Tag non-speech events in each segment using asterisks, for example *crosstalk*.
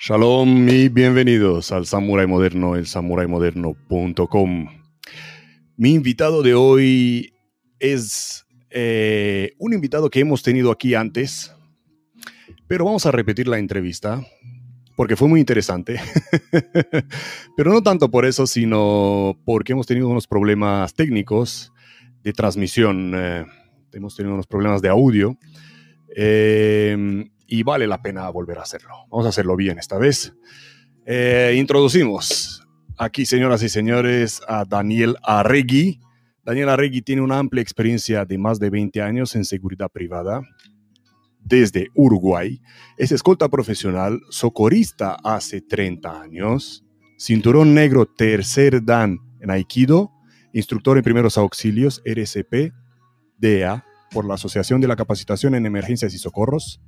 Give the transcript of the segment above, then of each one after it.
Shalom y bienvenidos al Samurai Moderno, el samuraimoderno.com. Mi invitado de hoy es eh, un invitado que hemos tenido aquí antes, pero vamos a repetir la entrevista porque fue muy interesante. *laughs* pero no tanto por eso, sino porque hemos tenido unos problemas técnicos de transmisión, eh, hemos tenido unos problemas de audio. Eh, y vale la pena volver a hacerlo. Vamos a hacerlo bien esta vez. Eh, introducimos aquí, señoras y señores, a Daniel Arregui. Daniel Arregui tiene una amplia experiencia de más de 20 años en seguridad privada desde Uruguay. Es escolta profesional, socorrista hace 30 años, cinturón negro tercer dan en Aikido, instructor en primeros auxilios, RSP, DEA, por la Asociación de la Capacitación en Emergencias y Socorros,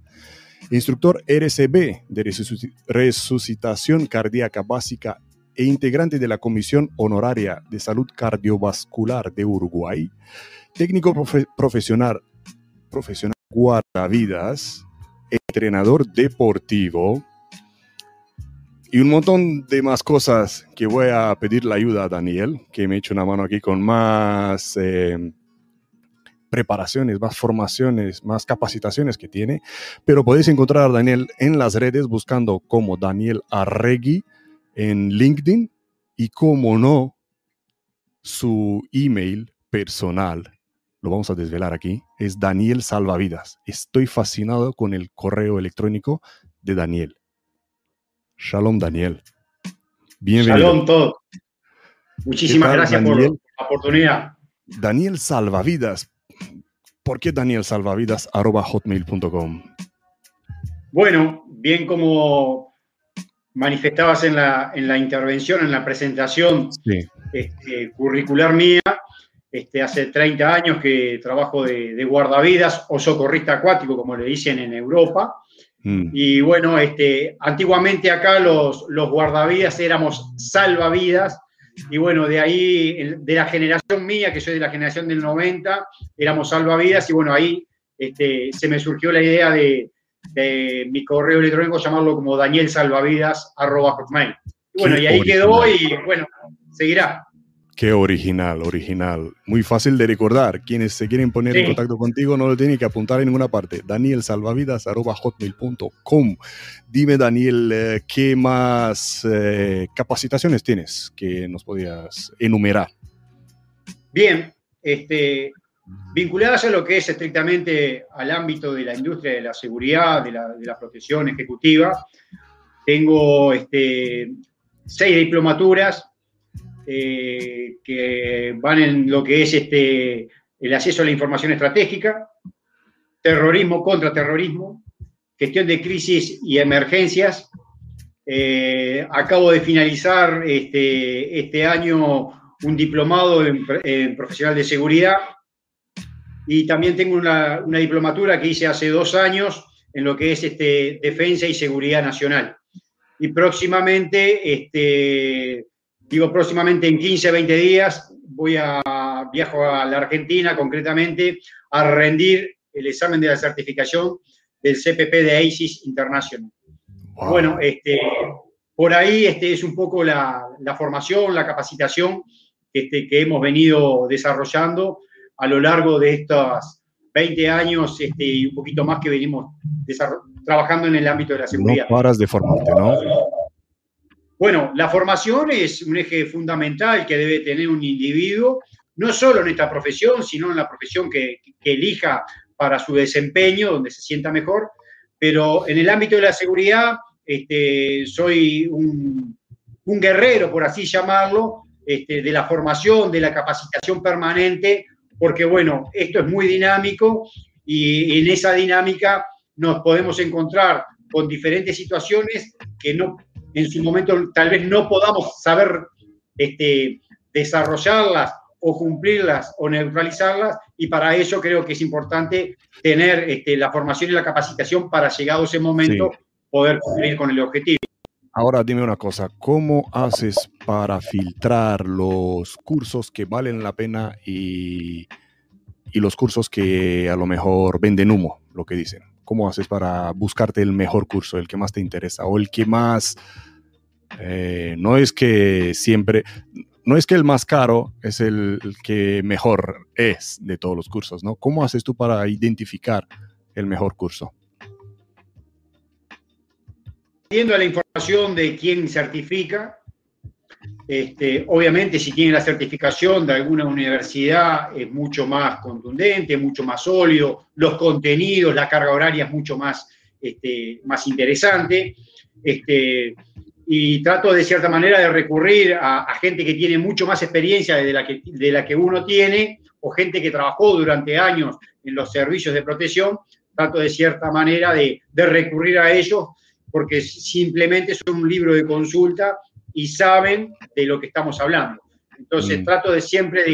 instructor RCB de resucitación cardíaca básica e integrante de la Comisión Honoraria de Salud Cardiovascular de Uruguay, técnico profesional, profesional guardavidas, entrenador deportivo y un montón de más cosas que voy a pedir la ayuda a Daniel, que me eche una mano aquí con más... Eh, preparaciones, más formaciones, más capacitaciones que tiene, pero podéis encontrar a Daniel en las redes buscando como Daniel Arregui en LinkedIn y como no, su email personal, lo vamos a desvelar aquí, es Daniel Salvavidas. Estoy fascinado con el correo electrónico de Daniel. Shalom, Daniel. Bienvenido. Shalom, todo. Muchísimas gracias por la oportunidad. Daniel Salvavidas, ¿por qué Daniel Salvavidas hotmail.com? Bueno, bien como manifestabas en la, en la intervención, en la presentación este, curricular mía, este, hace 30 años que trabajo de, guardavidas o socorrista acuático, como le dicen en Europa. Mm. Y bueno, este, antiguamente acá los, los guardavidas éramos salvavidas y bueno, de ahí, de la generación mía, que soy de la generación del 90, éramos salvavidas y bueno, ahí este, se me surgió la idea de, mi correo electrónico llamarlo como Daniel Salvavidas hotmail. Y bueno, y ahí quedó y bueno, seguirá. Qué original, original. Muy fácil de recordar. Quienes se quieren poner en contacto contigo no lo tienen que apuntar en ninguna parte. Daniel hotmail.com Dime, Daniel, eh, ¿qué más eh, capacitaciones tienes que nos podías enumerar? Bien, este, vinculadas a lo que es estrictamente al ámbito de la industria de la seguridad, de la, protección ejecutiva, tengo este, seis diplomaturas eh, que van en lo que es este, el acceso a la información estratégica, terrorismo contra terrorismo, gestión de crisis y emergencias. Eh, acabo de finalizar este, este año un diplomado en, profesional de seguridad y también tengo una, una, diplomatura que hice hace dos años en lo que es este, defensa y seguridad nacional. Y próximamente este, digo próximamente en 15, 20 días, voy a viajo a la Argentina concretamente a rendir el examen de la certificación del CPP de ISIS International. Bueno, este, por ahí este, es un poco la, formación, la capacitación este, que hemos venido desarrollando a lo largo de estos 20 años este, y un poquito más que venimos trabajando en el ámbito de la seguridad. No paras de formarte, ¿no? Bueno, la formación es un eje fundamental que debe tener un individuo, no solo en esta profesión, sino en la profesión que, elija para su desempeño, donde se sienta mejor. Pero en el ámbito de la seguridad, este, soy un, guerrero, por así llamarlo, este, de la formación, de la capacitación permanente, porque bueno, esto es muy dinámico y en esa dinámica nos podemos encontrar con diferentes situaciones que no en su momento tal vez no podamos saber este, desarrollarlas o cumplirlas o neutralizarlas, y para eso creo que es importante tener este, la formación y la capacitación para, llegado ese momento, poder cumplir con el objetivo. Ahora dime una cosa, ¿cómo haces para filtrar los cursos que valen la pena y, y los cursos que a lo mejor venden humo, lo que dicen? ¿Cómo haces para buscarte el mejor curso, el que más te interesa o el que más... Eh, no es que siempre, no es que el más caro es el, que mejor es de todos los cursos, ¿no? ¿Cómo haces tú para identificar el mejor curso? Viendo la información de quién certifica, este, obviamente, si tiene la certificación de alguna universidad, es mucho más contundente, mucho más sólido, los contenidos, la carga horaria es mucho más, este, más interesante. Este, y trato de cierta manera de recurrir a, gente que tiene mucho más experiencia de la, que, de la que uno tiene, o gente que trabajó durante años en los servicios de protección, trato de cierta manera de, de recurrir a ellos, porque simplemente son un libro de consulta y saben de lo que estamos hablando. Entonces mm. trato de siempre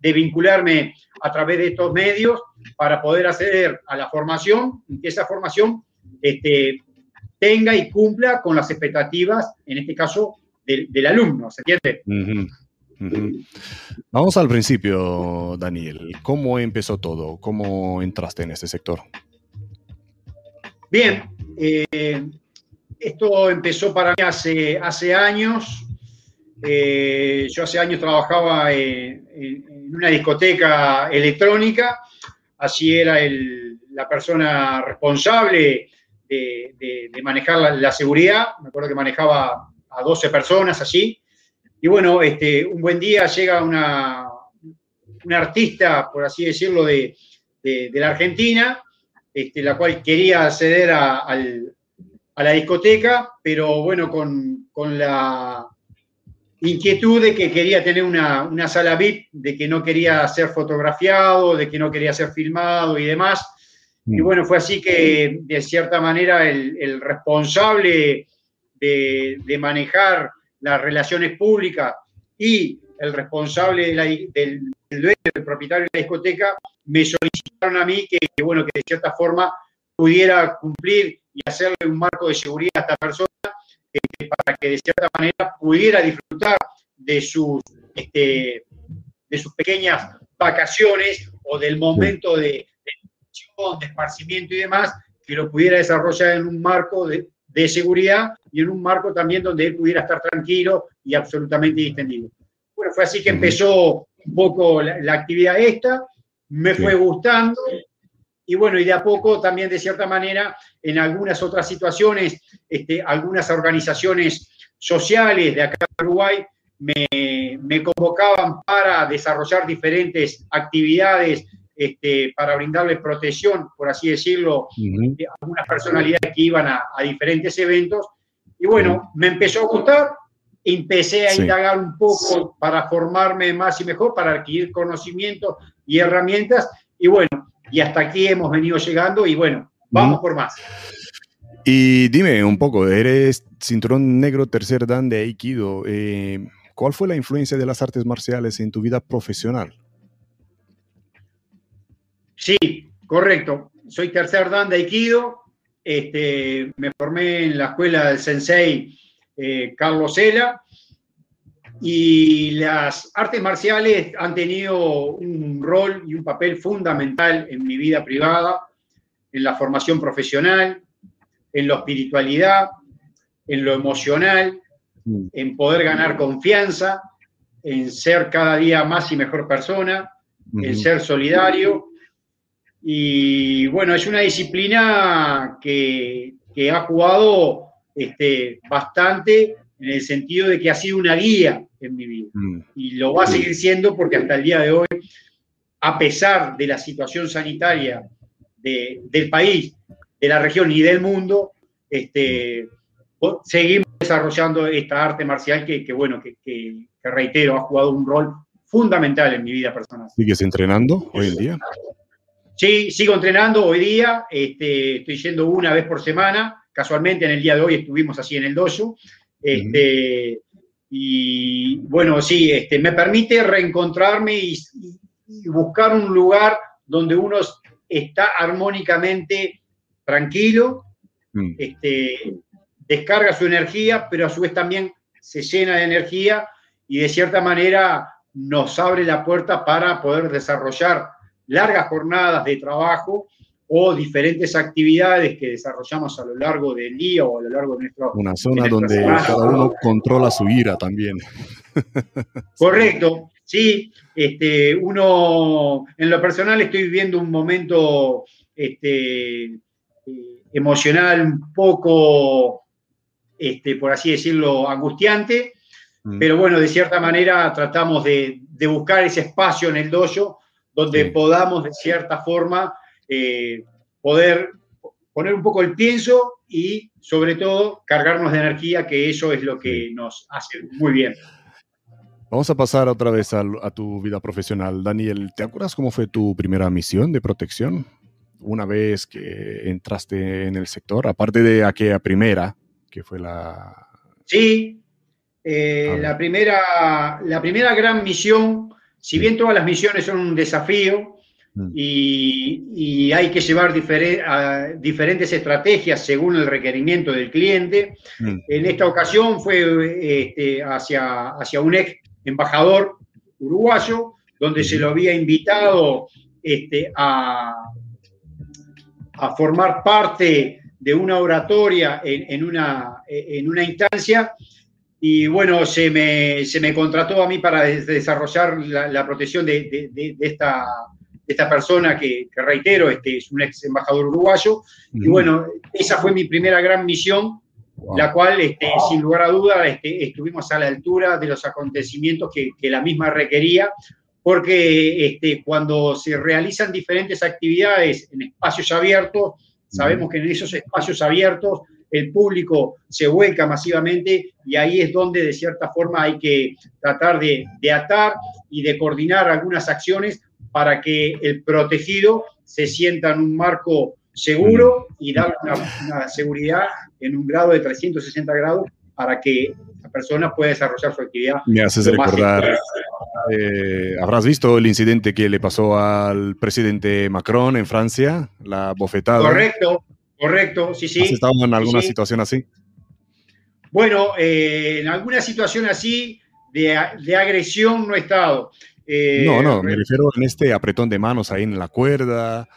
de, vincularme a través de estos medios para poder acceder a la formación y que esa formación este, tenga y cumpla con las expectativas, en este caso, del, alumno, ¿se entiende? Vamos al principio, Daniel. ¿Cómo empezó todo? ¿Cómo entraste en este sector? Bien, eh, esto empezó para mí hace, hace años. Eh, yo hace años trabajaba en, una discoteca electrónica, así era la persona responsable de, manejar la, seguridad. Me acuerdo que manejaba a 12 personas allí. Y bueno, este, un buen día llega una, una artista, por así decirlo, de, la Argentina, este, la cual quería acceder al, a la discoteca, pero bueno, con, la inquietud de que quería tener una, sala VIP, de que no quería ser fotografiado, de que no quería ser filmado y demás. Y mm. bueno, fue así que de cierta manera el, responsable de, manejar las relaciones públicas y el responsable del, dueño, del propietario de la discoteca, me solicitaron a mí que, bueno, que de cierta forma pudiera cumplir y hacerle un marco de seguridad a esta persona este, para que de cierta manera pudiera disfrutar de sus, este, de sus pequeñas vacaciones o del momento de, de, esparcimiento y demás, que lo pudiera desarrollar en un marco de, seguridad y en un marco también donde él pudiera estar tranquilo y absolutamente distendido. Bueno, fue así que empezó un poco la, actividad esta, me fue gustando, y bueno, y de a poco también de cierta manera en algunas otras situaciones, este, algunas organizaciones sociales de acá en Uruguay me, convocaban para desarrollar diferentes actividades este, para brindarles protección, por así decirlo, a algunas personalidades que iban a, diferentes eventos. Y bueno, me empezó a gustar, empecé a indagar un poco para formarme más y mejor, para adquirir conocimientos y herramientas. Y bueno, y hasta aquí hemos venido llegando y bueno, vamos por más. Y dime un poco, eres cinturón negro tercer dan de Aikido. Eh, ¿Cuál fue la influencia de las artes marciales en tu vida profesional? Sí, correcto. Soy tercer dan de Aikido. Este, me formé en la escuela del sensei eh, Carlos Sela y las artes marciales han tenido un rol y un papel fundamental en mi vida privada, en la formación profesional, en la espiritualidad, en lo emocional, mm. en poder ganar confianza, en ser cada día más y mejor persona, en ser solidario. Y bueno, es una disciplina que, ha jugado este, bastante en el sentido de que ha sido una guía en mi vida. Mm. Y lo va a seguir siendo porque hasta el día de hoy, a pesar de la situación sanitaria del país, de la región y del mundo, este, seguimos desarrollando esta arte marcial que, bueno, que, reitero, ha jugado un rol fundamental en mi vida personal. ¿Sigues entrenando hoy en día? Sí, sigo entrenando hoy día, este, estoy yendo una vez por semana, casualmente en el día de hoy estuvimos así en el dojo, este, Y bueno, sí, este, me permite reencontrarme y, buscar un lugar donde uno está armónicamente tranquilo, mm. este, descarga su energía, pero a su vez también se llena de energía y de cierta manera nos abre la puerta para poder desarrollar largas jornadas de trabajo o diferentes actividades que desarrollamos a lo largo del día o a lo largo de nuestro... Una zona donde cada uno controla su ira también. *laughs* Correcto, sí. Este, uno, en lo personal estoy viviendo un momento este, eh, emocional un poco, este, por así decirlo, angustiante, mm. pero bueno, de cierta manera tratamos de, buscar ese espacio en el dojo donde podamos de cierta forma eh, poder poner un poco el pienso y sobre todo cargarnos de energía, que eso es lo que nos hace muy bien. Vamos a pasar otra vez a, tu vida profesional. Daniel, ¿te acuerdas cómo fue tu primera misión de protección? Una vez que entraste en el sector, aparte de aquella primera, que fue la... Sí, eh, la, primera, la primera gran misión, si bien todas las misiones son un desafío, Mm. y, hay que llevar diferentes estrategias según el requerimiento del cliente. Mm. En esta ocasión fue este, hacia, hacia un ex embajador uruguayo, donde se lo había invitado este, a, a formar parte de una oratoria en, una, en una instancia y bueno, se me, se me, contrató a mí para desarrollar la, protección de, de, esta, esta persona que, reitero, este, es un ex embajador uruguayo. Y bueno, esa fue mi primera gran misión, la cual, este, sin lugar a duda, este, estuvimos a la altura de los acontecimientos que, la misma requería, porque este, cuando se realizan diferentes actividades en espacios abiertos, sabemos que en esos espacios abiertos el público se vuelca masivamente y ahí es donde de cierta forma hay que tratar de, de atar y de coordinar algunas acciones para que el protegido se sienta en un marco seguro y darle una, seguridad en un grado de 360 grados para que la persona pueda desarrollar su actividad. Me haces recordar, eh, habrás visto el incidente que le pasó al presidente Macron en Francia, la bofetada. Correcto, correcto, sí, sí. ¿Has estado en alguna situación así? Bueno, eh, en alguna situación así de, de agresión no he estado. Eh, no, no, me refiero en este apretón de manos ahí en la cuerda.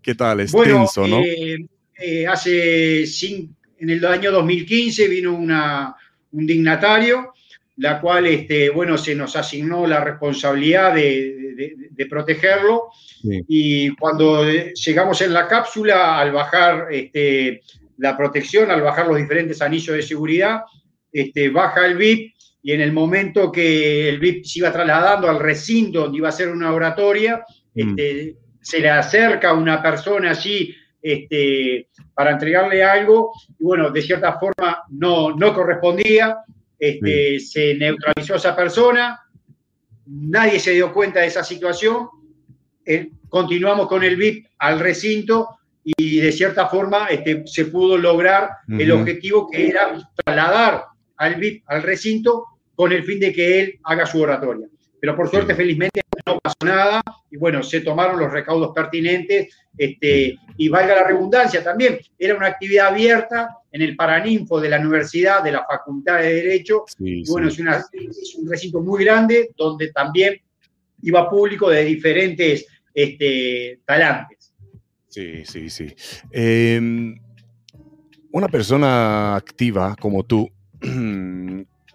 ¿Qué tal? Es tenso, ¿no? Eh, eh, hace en el año 2015 vino una, un dignatario, la cual, este, bueno, se nos asignó la responsabilidad de, protegerlo. Y cuando llegamos en la cápsula, al bajar este, la protección, al bajar los diferentes anillos de seguridad, este, baja el VIP y en el momento que el VIP se iba trasladando al recinto donde iba a ser una oratoria, mm. este, se le acerca una persona allí este, para entregarle algo, y bueno, de cierta forma no, no correspondía, este, se neutralizó a esa persona, nadie se dio cuenta de esa situación, eh, continuamos con el VIP al recinto y de cierta forma este, se pudo lograr el objetivo que era trasladar al VIP, al recinto, con el fin de que él haga su oratoria. Pero por suerte, felizmente, no pasó nada y bueno, se tomaron los recaudos pertinentes este, y valga la redundancia también, era una actividad abierta en el Paraninfo de la Universidad, de la Facultad de Derecho. y bueno, es, un recinto muy grande donde también iba público de diferentes este, talantes. Sí, sí, sí. Em, una persona activa como tú, *clears throat*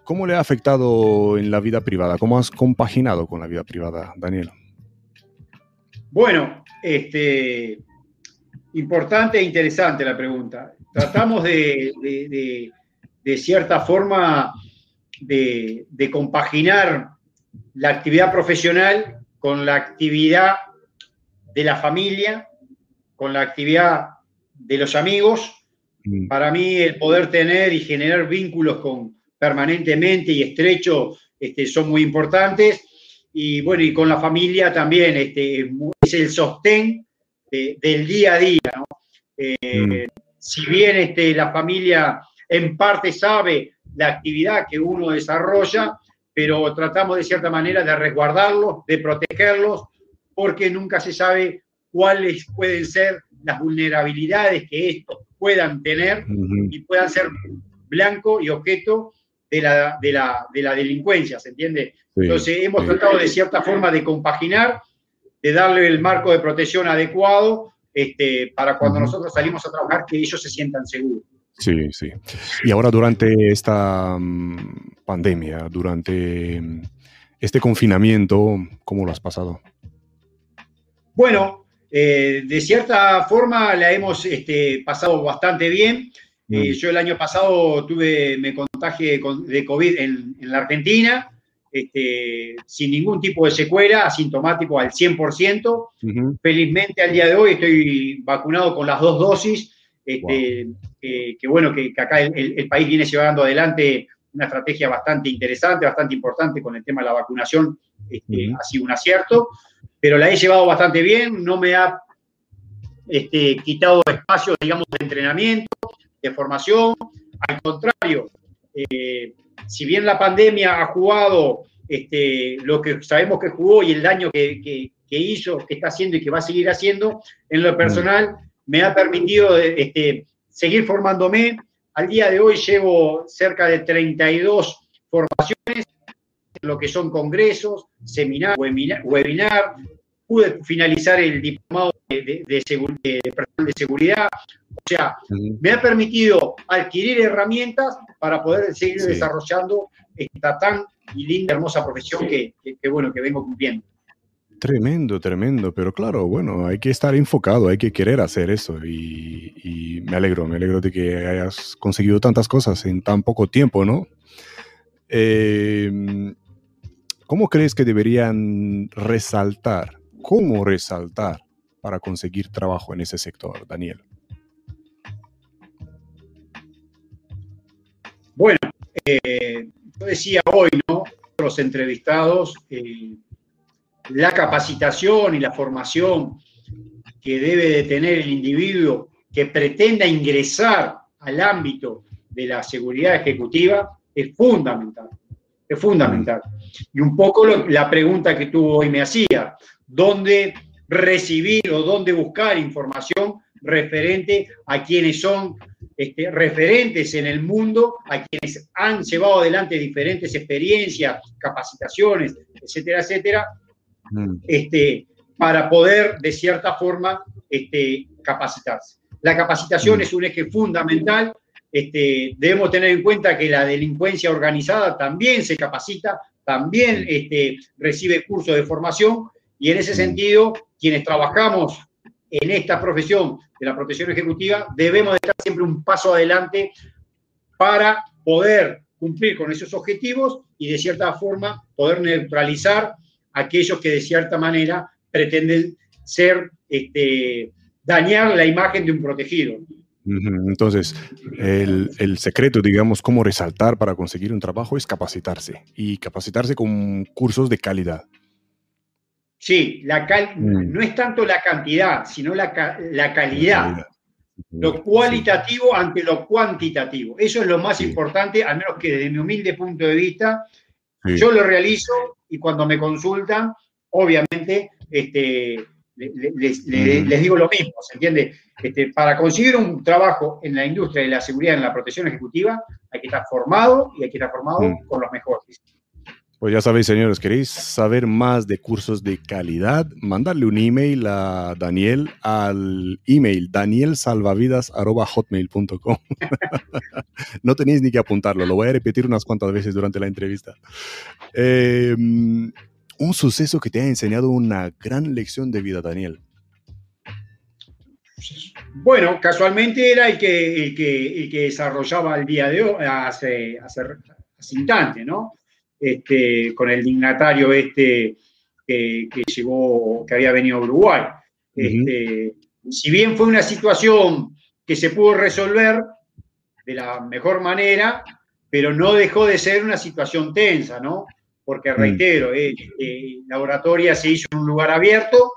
¿cómo le ha afectado en la vida privada? ¿Cómo has compaginado con la vida privada, Daniel? Bueno, este, importante e interesante la pregunta. Tratamos de, cierta forma de, compaginar la actividad profesional con la actividad de la familia, con la actividad de los amigos Mm. Para mí el poder tener y generar vínculos con, permanentemente y estrecho este, son muy importantes. Y bueno, y con la familia también este, es el sostén del día a día. Eh, mm. Si bien este, la familia en parte sabe la actividad que uno desarrolla, pero tratamos de cierta manera de resguardarlos, de protegerlos, porque nunca se sabe cuáles pueden ser las vulnerabilidades que estos puedan tener y puedan ser blanco y objeto de la, de la, de la delincuencia, ¿se entiende? Entonces hemos tratado de cierta forma de compaginar, de darle el marco de protección adecuado este, para cuando nosotros salimos a trabajar, que ellos se sientan seguros. Sí, sí. Y ahora durante esta mm, pandemia, durante mm, este confinamiento, ¿cómo lo has pasado? Bueno, eh, de cierta forma la hemos este, pasado bastante bien. Eh, yo el año pasado tuve, me contagié de COVID en, la Argentina, este, sin ningún tipo de secuela, asintomático al 100%. Felizmente al día de hoy estoy vacunado con las dos dosis. Este, que bueno, que, acá el, país viene llevando adelante una estrategia bastante interesante, bastante importante con el tema de la vacunación, este, ha sido un acierto, pero la he llevado bastante bien, no me ha este, quitado espacio, digamos, de entrenamiento, de formación, al contrario, eh, si bien la pandemia ha jugado este, lo que sabemos que jugó y el daño que, que, hizo, que está haciendo y que va a seguir haciendo, en lo personal, me ha permitido este, seguir formándome. Al día de hoy llevo cerca de 32 formaciones, lo que son congresos, seminarios, webinar, pude finalizar el diplomado de, de, seguridad. O sea, me ha permitido adquirir herramientas para poder seguir desarrollando esta tan linda, hermosa profesión que, que, bueno, que vengo cumpliendo. Tremendo, tremendo, pero claro, bueno, hay que estar enfocado, hay que querer hacer eso y, me alegro, me alegro de que hayas conseguido tantas cosas en tan poco tiempo, ¿no? Em, ¿Cómo crees que deberían resaltar? ¿Cómo resaltar para conseguir trabajo en ese sector, Daniel? Bueno, eh, yo decía hoy, ¿no? Los entrevistados, eh, la capacitación y la formación que debe de tener el individuo que pretenda ingresar al ámbito de la seguridad ejecutiva es fundamental. Es fundamental. Y un poco la pregunta que tú hoy me hacía, ¿dónde recibir o dónde buscar información referente a quienes son este, referentes en el mundo, a quienes han llevado adelante diferentes experiencias, capacitaciones, etcétera, etcétera, Mm. este, para poder, de cierta forma, este, capacitarse. La capacitación mm. es un eje fundamental. Este, debemos tener en cuenta que la delincuencia organizada también se capacita, también este, recibe cursos de formación y en ese mm. sentido, quienes trabajamos en esta profesión de la protección ejecutiva, debemos estar siempre un paso adelante para poder cumplir con esos objetivos y de cierta forma poder neutralizar aquellos que de cierta manera pretenden ser, este, dañar la imagen de un protegido. Entonces, el, secreto, digamos, cómo resaltar para conseguir un trabajo es capacitarse y capacitarse con cursos de calidad. Sí, la mm. no es tanto la cantidad, sino la, calidad. Lo cualitativo ante lo cuantitativo. Eso es lo más importante, al menos que desde mi humilde punto de vista, yo lo realizo y cuando me consultan, obviamente, este, les, digo lo mismo, ¿se entiende? Este, para conseguir un trabajo en la industria de la seguridad, en la protección ejecutiva, hay que estar formado y hay que estar formado mm. con los mejores. Pues ya sabéis, señores, queréis saber más de cursos de calidad, mandarle un email a Daniel al email danielsalvavidas.hotmail.com. *laughs* no tenéis ni que apuntarlo, lo voy a repetir unas cuantas veces durante la entrevista. Em, un suceso que te ha enseñado una gran lección de vida, Daniel. Bueno, casualmente era el que, que, desarrollaba el día de hoy, hace, hace, hace instante, ¿no? Este, con el dignatario este que, llegó, que había venido a Uruguay. Este, si bien fue una situación que se pudo resolver de la mejor manera, pero no dejó de ser una situación tensa, ¿no? Porque mm. reitero, eh, eh, la oratoria se hizo en un lugar abierto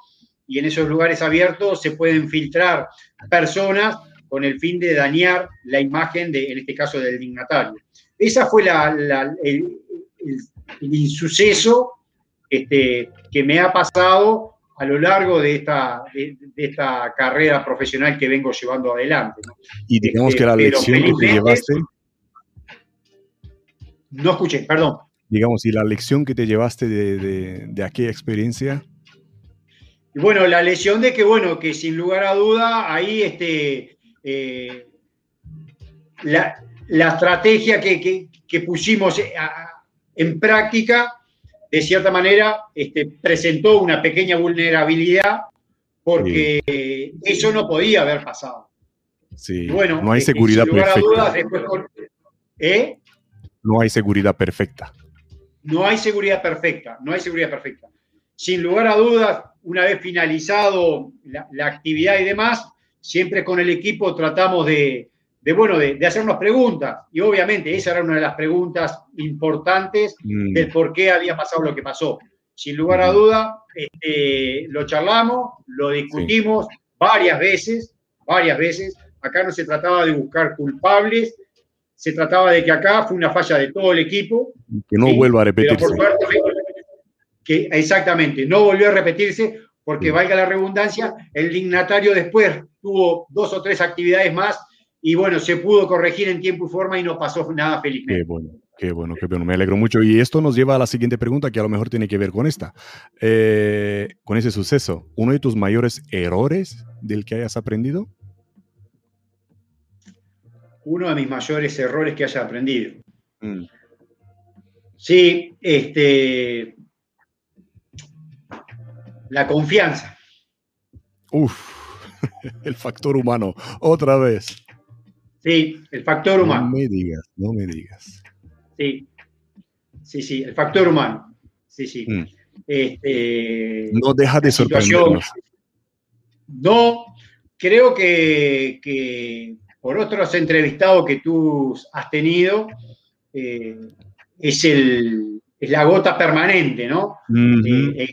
y en esos lugares abiertos se pueden filtrar personas con el fin de dañar la imagen, de, en este caso, del dignatario. Esa fue la, el, insuceso este, que me ha pasado a lo largo de esta, de, esta carrera profesional que vengo llevando adelante. Y digamos este, que la lección que te llevaste... No escuché, perdón. Digamos, y la lección que te llevaste de, de aquella experiencia... bueno, la lesión de que, bueno, que sin lugar a duda, ahí este, eh, la, estrategia que, pusimos en práctica, de cierta manera, este, presentó una pequeña vulnerabilidad porque eso no podía haber pasado. Sí, bueno, no hay este, seguridad perfecta. ¿eh? No hay seguridad perfecta. No hay seguridad perfecta, no hay seguridad perfecta. Sin lugar a dudas, una vez finalizado la, actividad y demás, siempre con el equipo tratamos de, bueno, de, hacernos preguntas. Y obviamente esa era una de las preguntas importantes mm. del por qué había pasado lo que pasó. Sin lugar a duda, este, lo charlamos, lo discutimos varias veces, varias veces. Acá no se trataba de buscar culpables, se trataba de que acá fue una falla de todo el equipo. Que no vuelva a repetirse. que exactamente, no volvió a repetirse porque, valga la redundancia, el dignatario después tuvo dos o tres actividades más y bueno, se pudo corregir en tiempo y forma y no pasó nada felizmente. Qué bueno, qué bueno, qué bueno, me alegro mucho. Y esto nos lleva a la siguiente pregunta que a lo mejor tiene que ver con esta, eh, con ese suceso. ¿Uno de tus mayores errores del que hayas aprendido? uno de mis mayores errores que haya aprendido. Mm. Sí, este, la confianza. Uf, *laughs* el factor humano, otra vez. Sí, el factor humano. No me digas, no me digas. Sí, sí, sí, el factor humano. Sí, sí. Mm. Este, no deja de sorprendernos. No, creo que, que por otros entrevistados que tú has tenido, eh, es, el, la gota permanente, ¿no? Eh,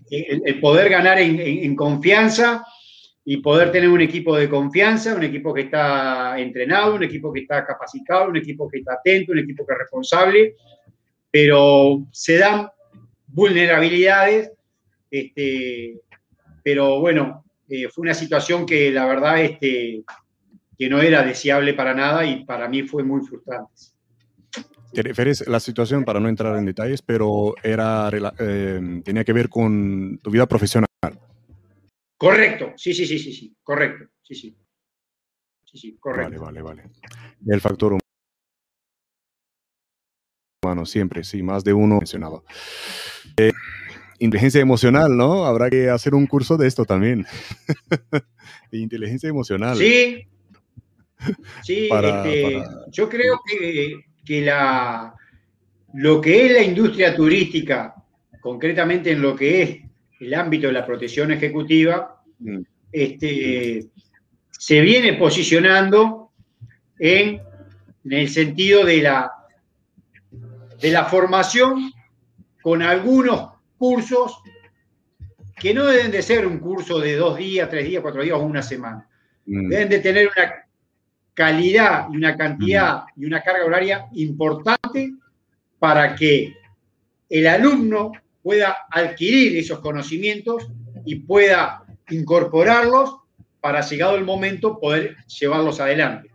el, poder ganar en, confianza y poder tener un equipo de confianza, un equipo que está entrenado, un equipo que está capacitado, un equipo que está atento, un equipo que es responsable, pero se dan vulnerabilidades, este, pero bueno, eh, fue una situación que la verdad este, que no era deseable para nada y para mí fue muy frustrante. Te refieres la situación, para no entrar en detalles, pero era, eh, tenía que ver con tu vida profesional. Correcto, sí, sí, sí, sí, sí, correcto, sí, sí. Sí, sí, correcto. Vale, vale, vale. El factor humano, siempre, sí, más de uno mencionado. Eh, inteligencia emocional, ¿no? Habrá que hacer un curso de esto también. *laughs* inteligencia emocional. Sí, *laughs* Sí, este, yo creo que, la, lo que es la industria turística, concretamente en lo que es el ámbito de la protección ejecutiva. Este, se viene posicionando en, el sentido de la, de la formación con algunos cursos que no deben de ser un curso de dos días, tres días, cuatro días o una semana. Mm. Deben de tener una calidad y una cantidad y una carga horaria importante para que el alumno pueda adquirir esos conocimientos y pueda incorporarlos para, llegado el momento, poder llevarlos adelante.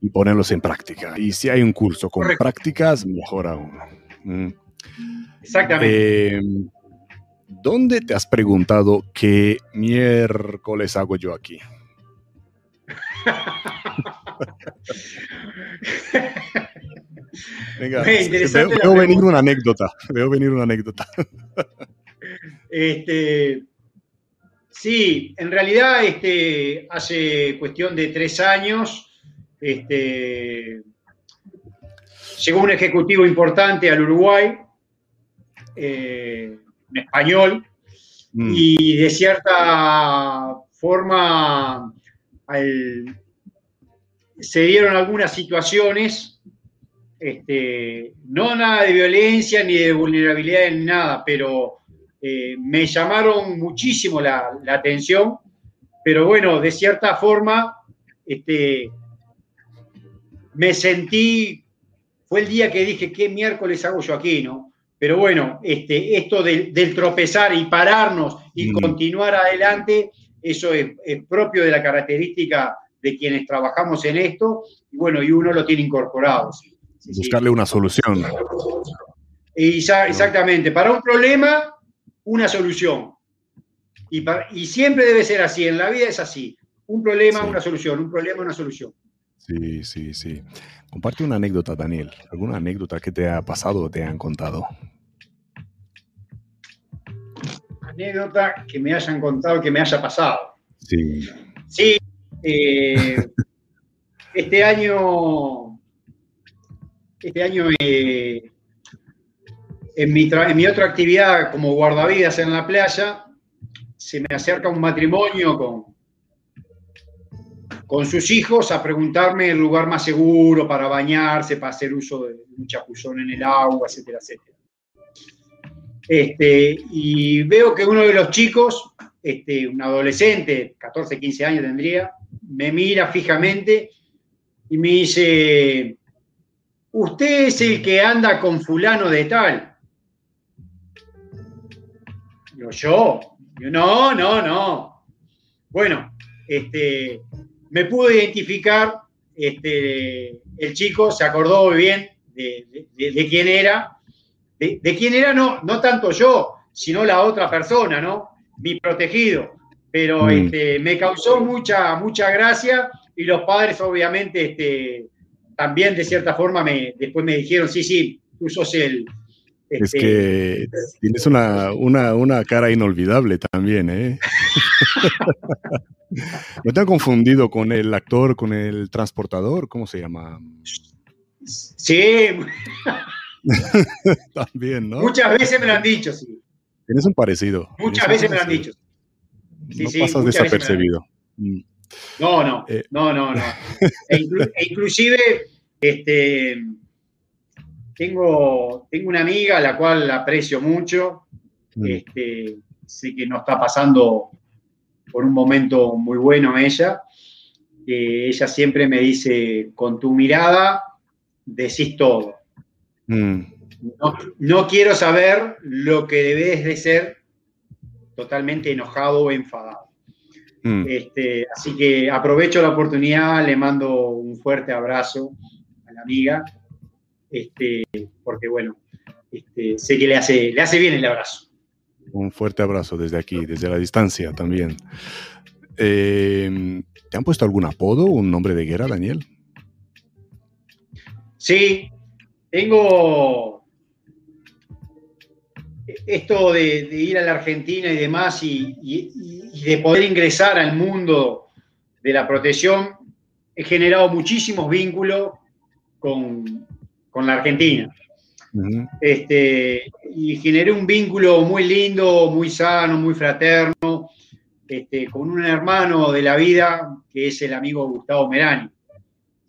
Y ponerlos en práctica. Y si hay un curso con prácticas, mejor aún. Mm. Exactamente. Eh, ¿Dónde te has preguntado qué miércoles hago yo aquí? *laughs* Venga, veo, venir una anécdota. *laughs* Veo venir una anécdota. Este, sí, en realidad este, hace cuestión de tres años este, llegó un ejecutivo importante al Uruguay, eh, en español, mm. y de cierta forma al, se dieron algunas situaciones, este, no nada de violencia ni de vulnerabilidad ni nada, pero eh, me llamaron muchísimo la, atención, pero bueno, de cierta forma, este, me sentí, fue el día que dije, ¿qué miércoles hago yo aquí, no? Pero bueno, este, esto del, tropezar y pararnos y mm. continuar adelante, eso es, es propio de la característica de quienes trabajamos en esto, y bueno, y uno lo tiene incorporado. Buscarle una solución. Y ya, exactamente, para un problema, una solución. Y, siempre debe ser así, en la vida es así. Un problema, una solución, un problema, una solución. Sí, sí, sí. Comparte una anécdota, Daniel. ¿Alguna anécdota que te ha pasado o te han contado? Anécdota que me hayan contado, que me haya pasado. Sí. Sí. Eh, *laughs* este año, este año eh, en, mi otra actividad como guardavidas en la playa, se me acerca un matrimonio con, con sus hijos a preguntarme el lugar más seguro para bañarse, para hacer uso de un chapuzón en el agua, etcétera, etcétera. Este, y veo que uno de los chicos, este, un adolescente, 14, 15 años tendría, me mira fijamente y me dice, usted es el que anda con fulano de tal. Yo, no, no, no. Bueno, este, me pudo identificar, este, el chico se acordó muy bien de, quién era, de, quién era no, no tanto yo, sino la otra persona, ¿no? Mi protegido. Pero mm. este, me causó mucha, mucha gracia y los padres obviamente este, también de cierta forma me, después me dijeron, sí, sí, tú sos el, es este, que tienes una, una, cara inolvidable también, ¿eh? *laughs* ¿No te han confundido con el actor, con el transportador? ¿Cómo se llama? Sí. *laughs* también, ¿no? Muchas veces me lo han dicho, sí. Tienes un parecido. Muchas veces me lo han dicho. no pasas desapercibido. Mm. No, no, eh. no, no, no. E, e inclusive, este, tengo, tengo una amiga a la cual aprecio mucho, mm. este, sé que no está pasando por un momento muy bueno ella. ella siempre me dice, con tu mirada decís todo. Mm. No, quiero saber lo que debes de ser totalmente enojado o enfadado. Mm. Este, así que aprovecho la oportunidad, le mando un fuerte abrazo a la amiga este, porque bueno, este, sé que le hace, le hace bien el abrazo. Un fuerte abrazo desde aquí, desde la distancia también. Eh, ¿Te han puesto algún apodo, un nombre de guerra, Daniel? Sí, tengo esto de, ir a la Argentina y demás y, de poder ingresar al mundo de la protección, he generado muchísimos vínculos con, con la Argentina. este, y generé un vínculo muy lindo, muy sano, muy fraterno, este, con un hermano de la vida que es el amigo Gustavo Merani.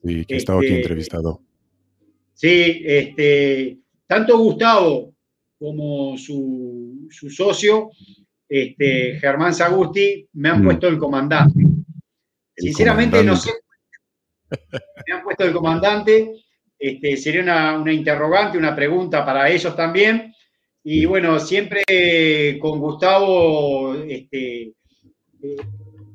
Sí, que ha estado aquí este, entrevistado. Sí, este, tanto Gustavo como su, socio, este, Germán Sagusti, me han puesto el comandante. Sinceramente no sé. Me han puesto el comandante este, sería una, interrogante, una pregunta para ellos también. Y bueno, siempre con Gustavo, este, eh,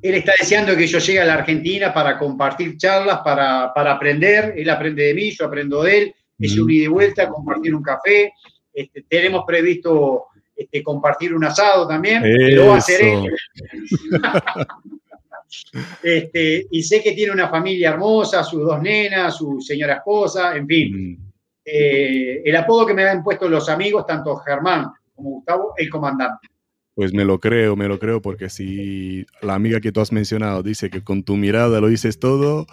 él está deseando que yo llegue a la Argentina para compartir charlas, para, aprender. Él aprende de mí, yo aprendo de él. Es un ida y vuelta, compartir un café. Este, tenemos previsto compartir un asado también. Lo va a hacer él. *laughs* Este, y sé que tiene una familia hermosa, sus dos nenas, su señora esposa, en fin. Mm. Eh, el apodo que me han puesto los amigos, tanto Germán como Gustavo, el comandante. Pues me lo creo, me lo creo, porque si la amiga que tú has mencionado dice que con tu mirada lo dices todo,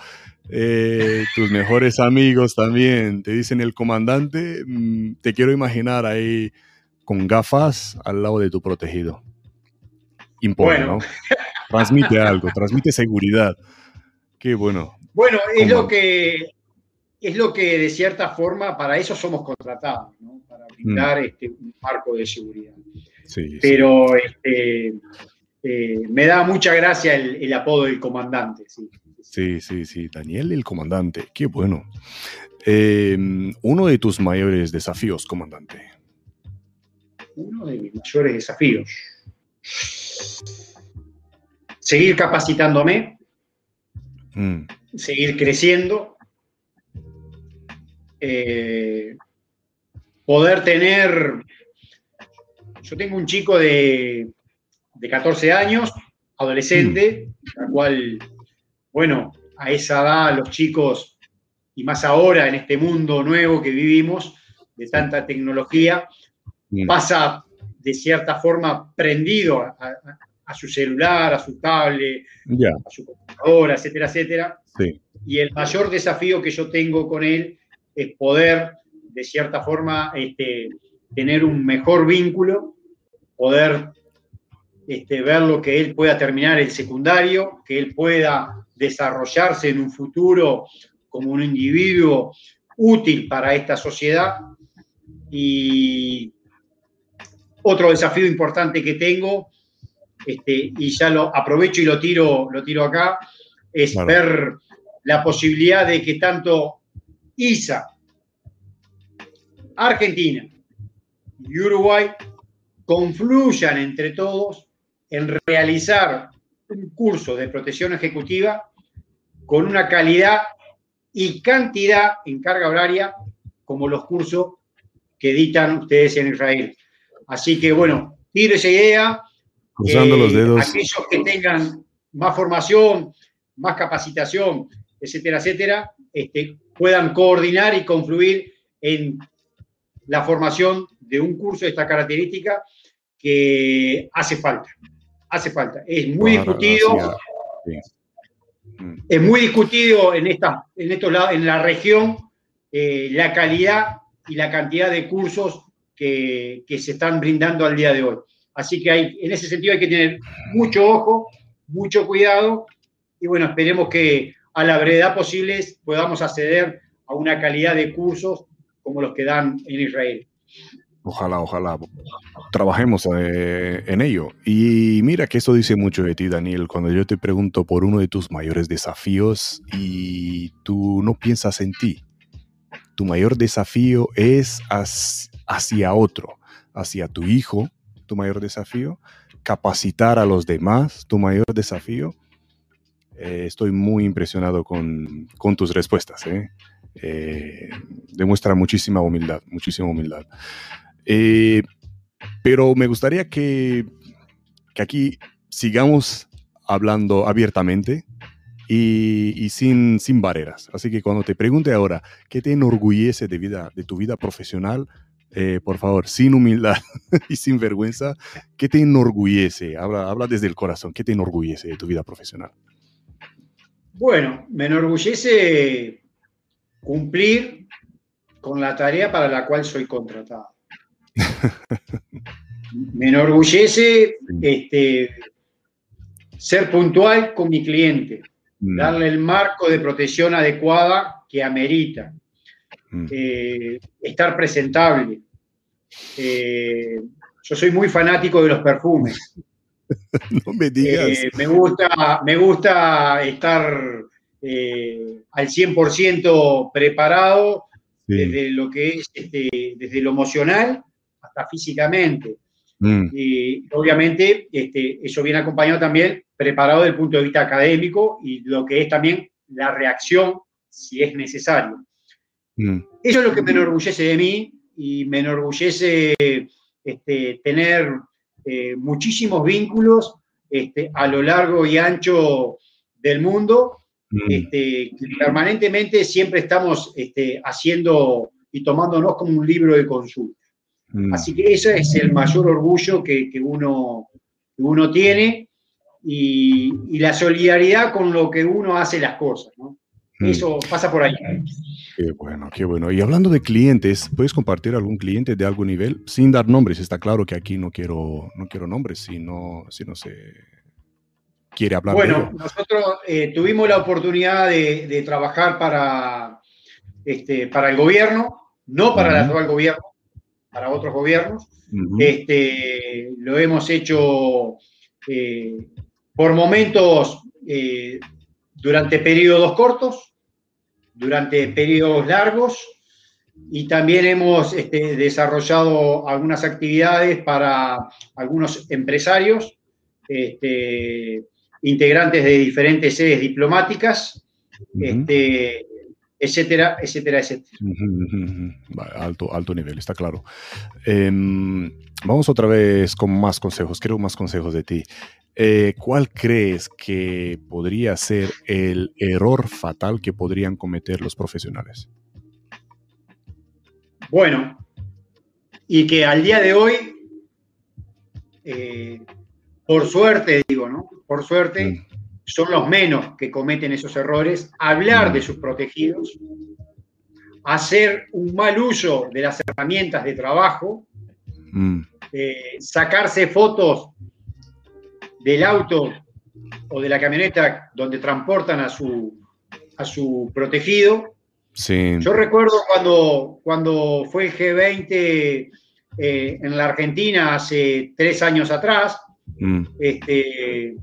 eh, tus mejores amigos también te dicen el comandante, mm, te quiero imaginar ahí con gafas al lado de tu protegido. Impone, ¿no? *laughs* transmite algo, transmite seguridad. Qué bueno. Bueno, es lo que es lo que de cierta forma para eso somos contratados, ¿no? Para brindar mm. este, un marco de seguridad. Sí, Pero Este, eh, me da mucha gracia el, apodo del comandante. Sí. sí, sí, sí. Daniel el comandante. Qué bueno. Em, uno de tus mayores desafíos, comandante. Uno de mis mayores desafíos seguir capacitándome, mm. seguir creciendo, eh, poder tener, yo tengo un chico de, de 14 años, adolescente, mm. la cual, bueno, a esa edad los chicos, y más ahora en este mundo nuevo que vivimos, de tanta tecnología, mm. pasa de cierta forma prendido a, su celular, a su tablet, a su computadora, etcétera, etcétera. Y el mayor desafío que yo tengo con él es poder, de cierta forma, este, tener un mejor vínculo, poder este, ver lo que él pueda terminar el secundario, que él pueda desarrollarse en un futuro como un individuo útil para esta sociedad. Y otro desafío importante que tengo, este, y ya lo aprovecho y lo tiro, lo tiro acá, es ver la posibilidad de que tanto ISA, Argentina y Uruguay confluyan entre todos en realizar un curso de protección ejecutiva con una calidad y cantidad en carga horaria como los cursos que editan ustedes en Israel. Así que bueno, tiro esa idea. Cruzando los dedos. Aquellos que tengan más formación, más capacitación, etcétera, etcétera, este, puedan coordinar y confluir en la formación de un curso de esta característica que hace falta hace falta. Es muy discutido. Es muy discutido en, esta, en estos lados, en la región, eh, la calidad y la cantidad de cursos que, se están brindando al día de hoy. Así que hay, en ese sentido hay que tener mucho ojo, mucho cuidado y bueno, esperemos que a la brevedad posible podamos acceder a una calidad de cursos como los que dan en Israel. Ojalá, ojalá trabajemos eh, en ello. Y mira que eso dice mucho de ti, Daniel, cuando yo te pregunto por uno de tus mayores desafíos y tú no piensas en ti. Tu mayor desafío es hacia otro, hacia tu hijo, tu mayor desafío, capacitar a los demás, tu mayor desafío. Eh, estoy muy impresionado con, tus respuestas. ¿eh? demuestra muchísima humildad, muchísima humildad. Eh, pero me gustaría que, aquí sigamos hablando abiertamente y, sin, sin, barreras. Así que cuando te pregunte ahora, ¿qué te enorgullece de, vida, de tu vida profesional? Eh, por favor, sin humildad *laughs* y sin vergüenza, ¿qué te enorgullece? Habla, habla desde el corazón, ¿qué te enorgullece de tu vida profesional? Bueno, me enorgullece cumplir con la tarea para la cual soy contratado. *laughs* Me enorgullece este, ser puntual con mi cliente, mm. darle el marco de protección adecuada que amerita. Eh, estar presentable. Eh, yo soy muy fanático de los perfumes. *laughs* no me digas. Eh, me, gusta, me gusta estar al 100% preparado desde lo que es este, desde lo emocional físicamente. Mm. Y obviamente este, eso viene acompañado también preparado desde el punto de vista académico y lo que es también la reacción si es necesario. Mm. Eso es lo que me enorgullece de mí y me enorgullece este, tener eh, muchísimos vínculos este, a lo largo y ancho del mundo. Mm. Este, permanentemente siempre estamos este, haciendo y tomándonos como un libro de consulta. Mm. Así que ese es el mayor orgullo que, uno, uno tiene y, la solidaridad con lo que uno hace las cosas. Mm. Eso pasa por ahí. Qué bueno, qué bueno. Y hablando de clientes, ¿puedes compartir algún cliente de algún nivel? Sin dar nombres, está claro que aquí no quiero, no quiero nombres, si no, si no se quiere hablar. Bueno, nosotros eh, tuvimos la oportunidad de, trabajar para, este, para el gobierno, no para el actual gobierno, para otros gobiernos. este, lo hemos hecho eh, por momentos eh, durante periodos cortos, durante periodos largos y también hemos este, desarrollado algunas actividades para algunos empresarios, este, integrantes de diferentes sedes diplomáticas, este, etcétera, etcétera, etcétera. Alto, alto nivel, está claro. Em, vamos otra vez con más consejos, quiero más consejos de ti. Eh, ¿Cuál crees que podría ser el error fatal que podrían cometer los profesionales? Bueno, y que al día de hoy, eh, por suerte, digo, ¿no? Por suerte, mm. son los menos que cometen esos errores, hablar mm. de sus protegidos, hacer un mal uso de las herramientas de trabajo, mm. eh, sacarse fotos del auto o de la camioneta donde transportan a su, a su protegido. Yo recuerdo cuando, cuando fue el G20 eh, en la Argentina hace tres años atrás, mm. este,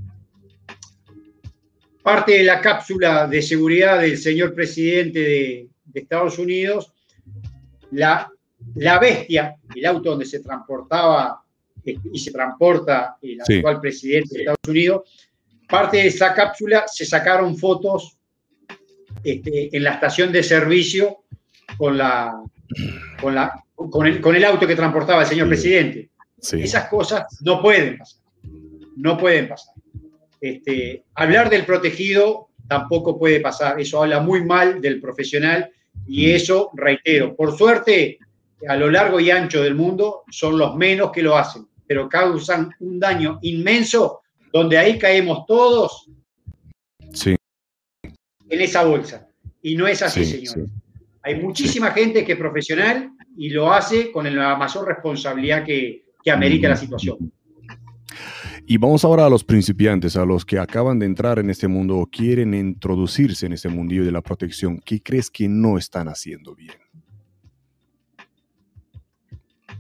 parte de la cápsula de seguridad del señor presidente de, Estados Unidos, la, la bestia, el auto donde se transportaba y se transporta el actual presidente de Estados Unidos, parte de esa cápsula se sacaron fotos este, en la estación de servicio con, la, con, la, con, el, con el auto que transportaba el señor presidente. Esas cosas no pueden pasar. No pueden pasar. Este, hablar del protegido tampoco puede pasar. Eso habla muy mal del profesional y mm. eso, reitero, por suerte, a lo largo y ancho del mundo son los menos que lo hacen pero causan un daño inmenso donde ahí caemos todos sí. en esa bolsa. Y no es así, señor. Hay muchísima gente que es profesional y lo hace con la mayor responsabilidad que, que amerita la situación. Y vamos ahora a los principiantes, a los que acaban de entrar en este mundo o quieren introducirse en este mundillo de la protección. ¿Qué crees que no están haciendo bien?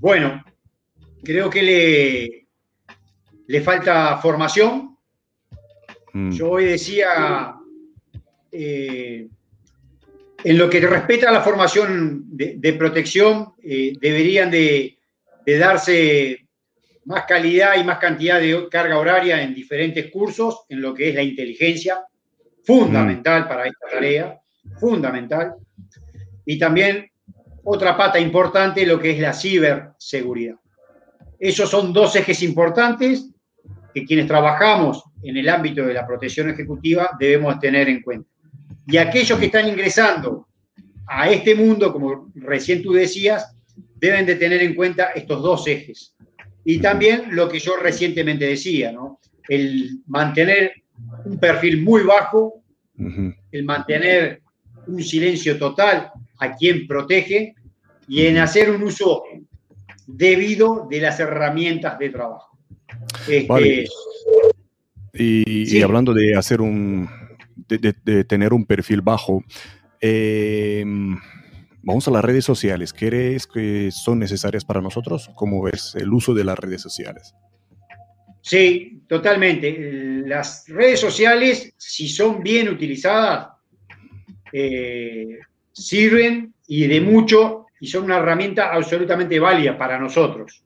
Bueno, creo que le, le falta formación. Mm. Yo hoy decía, eh, en lo que respecta a la formación de, protección, eh, deberían de, darse más calidad y más cantidad de carga horaria en diferentes cursos, en lo que es la inteligencia, fundamental mm. para esta tarea, fundamental. Y también otra pata importante, lo que es la ciberseguridad. Esos son dos ejes importantes que quienes trabajamos en el ámbito de la protección ejecutiva debemos tener en cuenta. Y aquellos que están ingresando a este mundo, como recién tú decías, deben de tener en cuenta estos dos ejes. Y también lo que yo recientemente decía, ¿no? El mantener un perfil muy bajo, el mantener un silencio total a quien protege y en hacer un uso debido de las herramientas de trabajo. Este, y, hablando de hacer un, de, tener un perfil bajo, em, vamos a las redes sociales. ¿Crees que son necesarias para nosotros? ¿Cómo ves el uso de las redes sociales? Sí, totalmente. Las redes sociales, si son bien utilizadas, eh, sirven y de mucho y son una herramienta absolutamente válida para nosotros.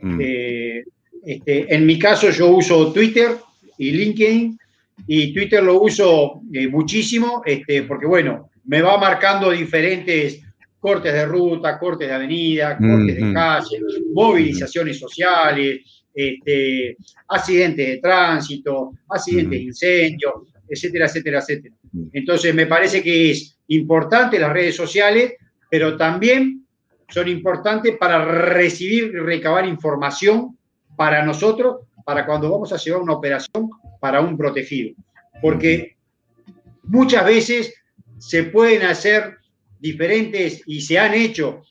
Mm. Eh, este, en mi caso yo uso Twitter y LinkedIn y Twitter lo uso eh, muchísimo este, porque bueno, me va marcando diferentes cortes de ruta, cortes de avenida, cortes de calle, movilizaciones sociales, este, accidentes de tránsito, accidentes de incendio, etcétera, etcétera, etcétera. Entonces me parece que es importante las redes sociales pero también son importantes para recibir y recabar información para nosotros, para cuando vamos a llevar una operación para un protegido. Porque muchas veces se pueden hacer diferentes y se han hecho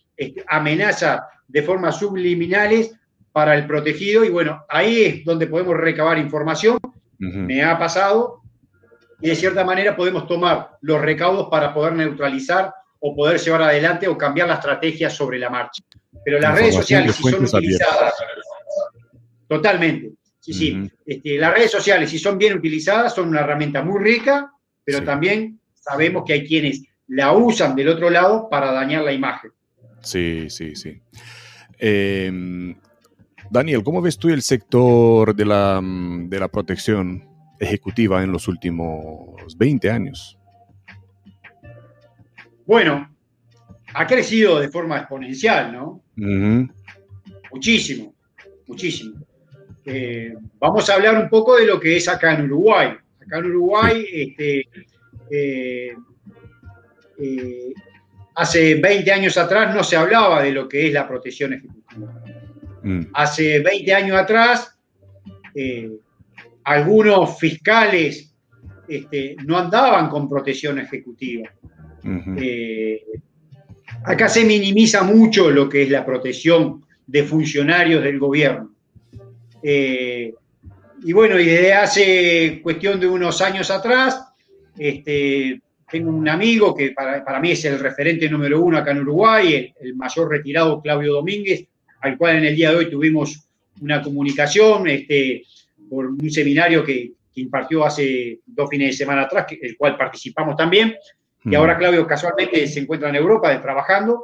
amenazas de forma subliminales para el protegido y bueno, ahí es donde podemos recabar información. Me ha pasado y de cierta manera podemos tomar los recaudos para poder neutralizar o poder llevar adelante o cambiar la estrategia sobre la marcha. Pero las redes sociales, si son utilizadas, totalmente, sí, sí, este, las redes sociales, si son bien utilizadas, son una herramienta muy rica, pero también sabemos que hay quienes la usan del otro lado para dañar la imagen. Sí, sí, sí. Em, Daniel, ¿cómo ves tú el sector de la, de la protección ejecutiva en los últimos 20 años? bueno, ha crecido de forma exponencial, ¿no? Muchísimo, muchísimo. Eh, vamos a hablar un poco de lo que es acá en Uruguay. Acá en Uruguay, este, eh, eh, hace 20 años atrás no se hablaba de lo que es la protección ejecutiva. Mm. Hace 20 años atrás, algunos fiscales este, no andaban con protección ejecutiva. acá se minimiza mucho lo que es la protección de funcionarios del gobierno. Eh, y bueno, y desde hace cuestión de unos años atrás, este, tengo un amigo que para, mí es el referente número uno acá en Uruguay, el, mayor retirado Claudio Domínguez, al cual en el día de hoy tuvimos una comunicación este, por un seminario que, impartió hace dos fines de semana atrás, el cual participamos también. Y ahora Claudio casualmente se encuentra en Europa trabajando.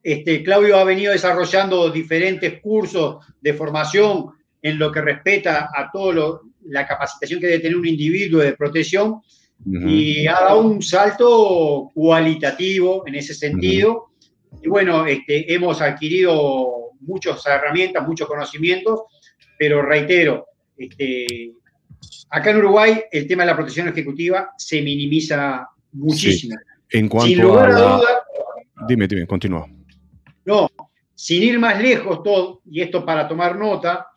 Este, Claudio ha venido desarrollando diferentes cursos de formación en lo que respeta a toda la capacitación que debe tener un individuo de protección y ha dado un salto cualitativo en ese sentido. Y bueno, este, hemos adquirido muchas herramientas, muchos conocimientos, pero reitero, este, acá en Uruguay el tema de la protección ejecutiva se minimiza muchísimo. En cuanto a, la... Dime, dime, continúa. No, sin ir más lejos todo, y esto para tomar nota,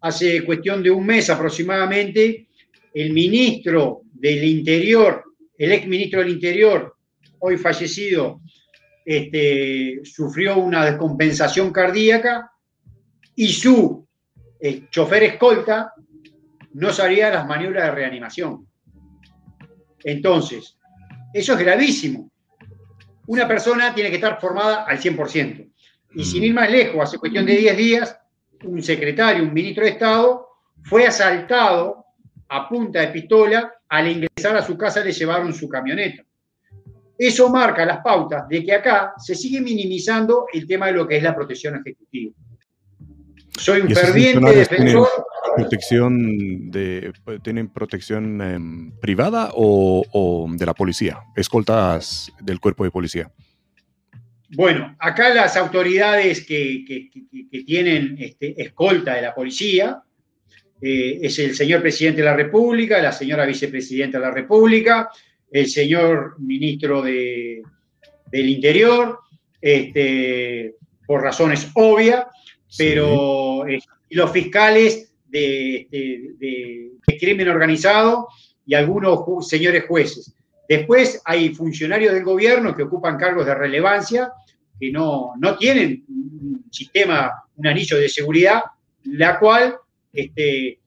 hace cuestión de un mes aproximadamente, el ministro del Interior, el ex ministro del Interior, hoy fallecido, este, sufrió una descompensación cardíaca y su eh, chofer escolta no sabía las maniobras de reanimación. Entonces, eso es gravísimo. Una persona tiene que estar formada al 100%. Y sin ir más lejos, hace cuestión de 10 días, un secretario, un ministro de Estado, fue asaltado a punta de pistola, al ingresar a su casa le llevaron su camioneta. Eso marca las pautas de que acá se sigue minimizando el tema de lo que es la protección ejecutiva. Soy un ferviente defensor. Protección de, ¿Tienen protección em, privada o, o de la policía? Escoltas del cuerpo de policía. Bueno, acá las autoridades que, tienen este, escolta de la policía eh, es el señor presidente de la República, la señora vicepresidenta de la República, el señor ministro del Interior, este, por razones obvias, pero eh, los fiscales de, crimen organizado y algunos señores jueces. Después hay funcionarios del gobierno que ocupan cargos de relevancia, que no, tienen un sistema, un anillo de seguridad, la cual, este,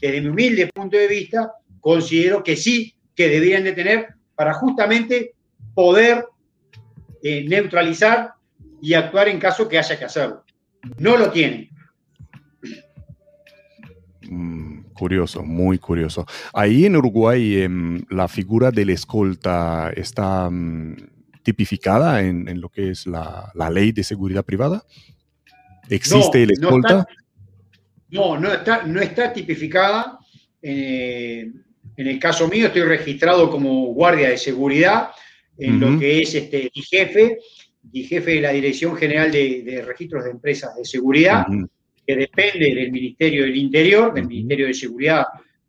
desde mi humilde punto de vista, considero que sí, que deberían de tener para justamente poder eh, neutralizar y actuar en caso que haya que hacerlo. No lo tienen. Mm, Curioso, muy curioso. Ahí en Uruguay em, la figura del escolta está mm, tipificada en, lo que es la, ley de seguridad privada. ¿Existe el escolta? No, no, está, no está tipificada. Eh, en el caso mío estoy registrado como guardia de seguridad en lo que es este, y jefe, y jefe de la Dirección General de, Registros de Empresas de Seguridad que depende del Ministerio del Interior, del Ministerio de Seguridad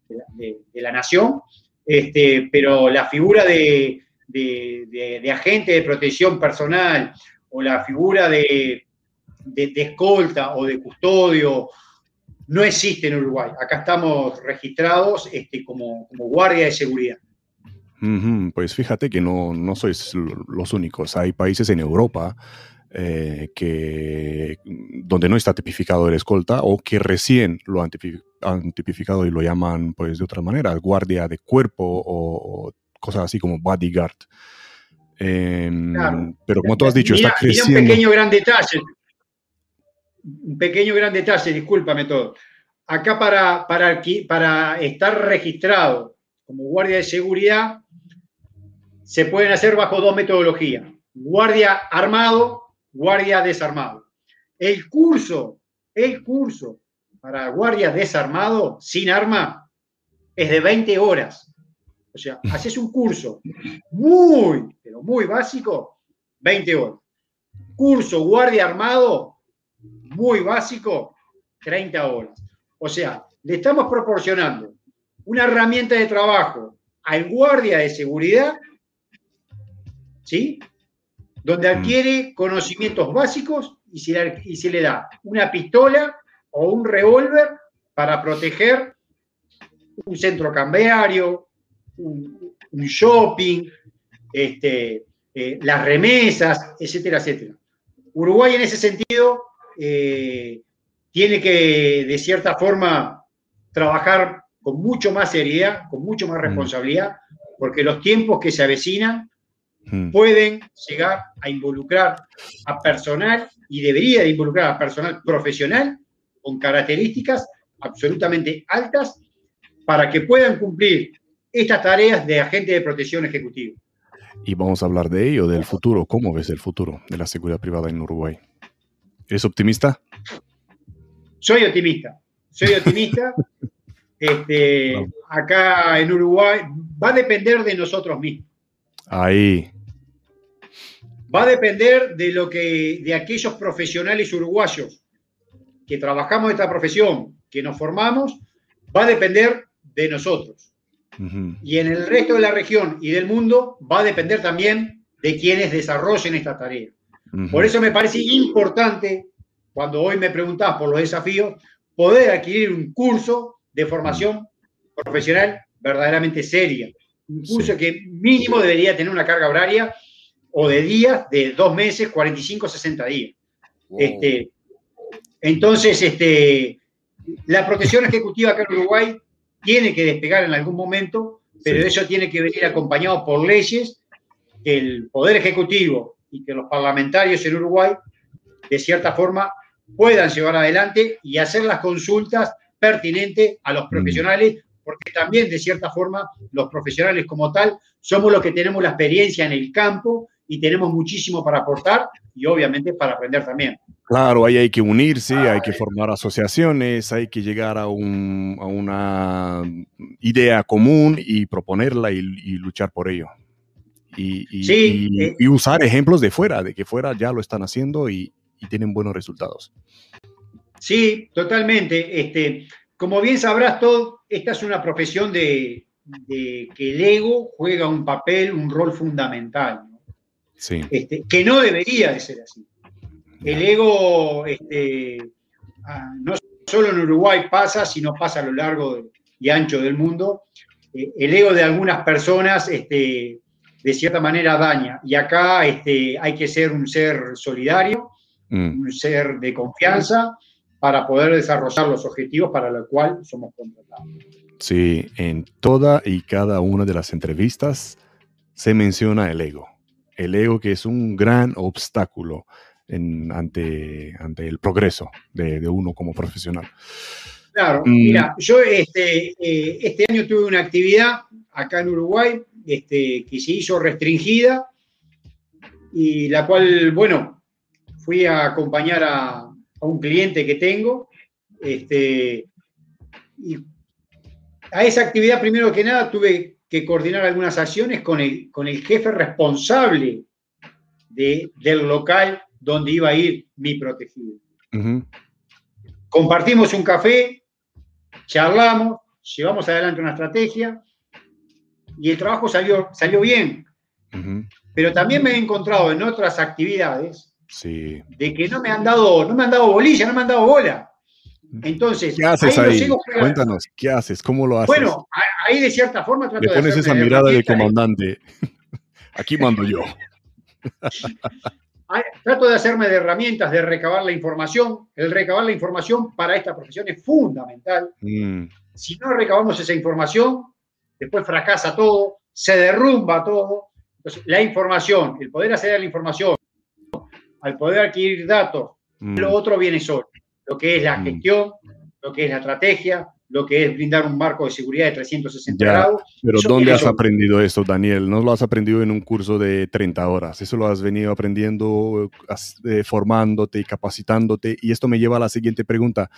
de, la Nación, este, pero la figura de, agente de protección personal o la figura de, escolta o de custodio no existe en Uruguay. Acá estamos registrados este, como, guardia de seguridad. Pues fíjate que no, no sois los únicos. Hay países en Europa eh, que, donde no está tipificado el escolta o que recién lo han, tipificado y lo llaman pues de otra manera, guardia de cuerpo o, cosas así como bodyguard. Em, pero como tú has dicho, está creciendo. un pequeño gran detalle. Un pequeño gran detalle, discúlpame todo. Acá para, para, para estar registrado como guardia de seguridad, se pueden hacer bajo dos metodologías. Guardia armado guardia desarmado. El curso, el curso para guardia desarmado sin arma es de 20 horas. O sea, *laughs* haces un curso muy, pero muy básico, 20 horas. Curso guardia armado, muy básico, 30 horas. O sea, le estamos proporcionando una herramienta de trabajo al guardia de seguridad, ¿sí? Donde mm. adquiere conocimientos básicos y se, y se le da una pistola o un revólver para proteger un centro cambiario, un, shopping, este, eh, las remesas, etcétera, etcétera. Uruguay en ese sentido eh, tiene que, de cierta forma, trabajar con mucho más seriedad, con mucho más mm. responsabilidad, porque los tiempos que se avecinan mm. pueden llegar a involucrar a personal y debería de involucrar a personal profesional con características absolutamente altas para que puedan cumplir estas tareas de agente de protección ejecutivo. Y vamos a hablar de ello, del futuro. ¿Cómo ves el futuro de la seguridad privada en Uruguay? ¿Eres optimista? Soy optimista, soy optimista. *laughs* este, acá en Uruguay va a depender de nosotros mismos. Ahí. Va a depender de lo que de aquellos profesionales uruguayos que trabajamos esta profesión, que nos formamos, va a depender de nosotros. Y en el resto de la región y del mundo va a depender también de quienes desarrollen esta tarea. Por eso me parece importante, cuando hoy me preguntás por los desafíos, poder adquirir un curso de formación profesional verdaderamente seria. Un curso que mínimo debería tener una carga horaria o de días de dos meses, 45, 60 días. Este, entonces, este, la protección ejecutiva acá en Uruguay tiene que despegar en algún momento, pero eso tiene que venir acompañado por leyes que el Poder Ejecutivo y que los parlamentarios en Uruguay, de cierta forma, puedan llevar adelante y hacer las consultas pertinentes a los mm. profesionales, porque también, de cierta forma, los profesionales como tal somos los que tenemos la experiencia en el campo y tenemos muchísimo para aportar y obviamente para aprender también. Claro, ahí hay que unirse, hay que formar asociaciones, hay que llegar a, una idea común y proponerla y, luchar por ello. Y, eh. y, usar ejemplos de fuera, de que fuera ya lo están haciendo y, tienen buenos resultados. Sí, totalmente. Este, como bien sabrás, todo, esta es una profesión de, que el ego juega un papel, un rol fundamental. Sí. Este, que no debería de ser así. El ego, este, ah, no solo en Uruguay pasa, sino pasa a lo largo y ancho del mundo. Eh, el ego de algunas personas, este, de cierta manera, daña. Y acá este, hay que ser un ser solidario, mm. un ser de confianza para poder desarrollar los objetivos para los cuales somos contratados. Sí, en toda y cada una de las entrevistas se menciona el ego. El ego que es un gran obstáculo ante, ante el progreso de, uno como profesional. Claro, mm. mira, yo este, eh, este año tuve una actividad acá en Uruguay este, que se hizo restringida y la cual, bueno, fui a acompañar a, un cliente que tengo. Este, y a esa actividad, primero que nada, tuve que coordinar algunas acciones con el, con el jefe responsable de, del local donde iba a ir mi protegido. Compartimos un café, charlamos, llevamos adelante una estrategia y el trabajo salió, salió bien. Pero también me he encontrado en otras actividades de que no me han dado, no me han dado bolilla, no me han dado bola. Entonces, ¿qué haces ahí? Cuéntanos, ¿qué haces? ¿Cómo lo haces? Bueno, ahí de cierta forma trato Le pones esa mirada de comandante. *laughs* Aquí mando yo. trato de hacerme de herramientas de recabar la información. El recabar la información para esta profesión es fundamental. Mm. Si no recabamos esa información, después fracasa todo, se derrumba todo. Entonces, la información, el poder acceder a la información, al poder adquirir datos, mm. lo otro viene solo. Lo que es la mm. gestión, lo que es la estrategia, lo que es brindar un marco de seguridad de 360 grados. Pero ¿dónde has aprendido eso, Daniel? No lo has aprendido en un curso de 30 horas, eso lo has venido aprendiendo, eh, formándote y capacitándote. Y esto me lleva a la siguiente pregunta.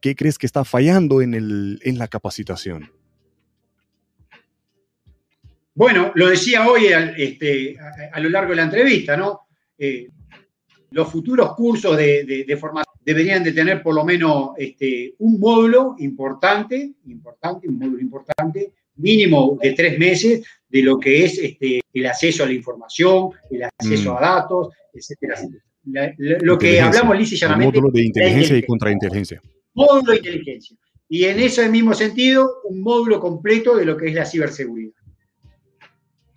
¿Qué crees que está fallando en, el, en la capacitación? bueno, lo decía hoy este, a, lo largo de la entrevista, ¿no? Eh, los futuros cursos de, formación deberían de tener por lo menos este, un módulo importante, importante, un módulo importante, mínimo de tres meses, de lo que es este, el acceso a la información, el acceso mm. a datos, etcétera, lo que hablamos lisa y llanamente. Módulo de inteligencia y contrainteligencia. Módulo de inteligencia. Y en ese mismo sentido, un módulo completo de lo que es la ciberseguridad.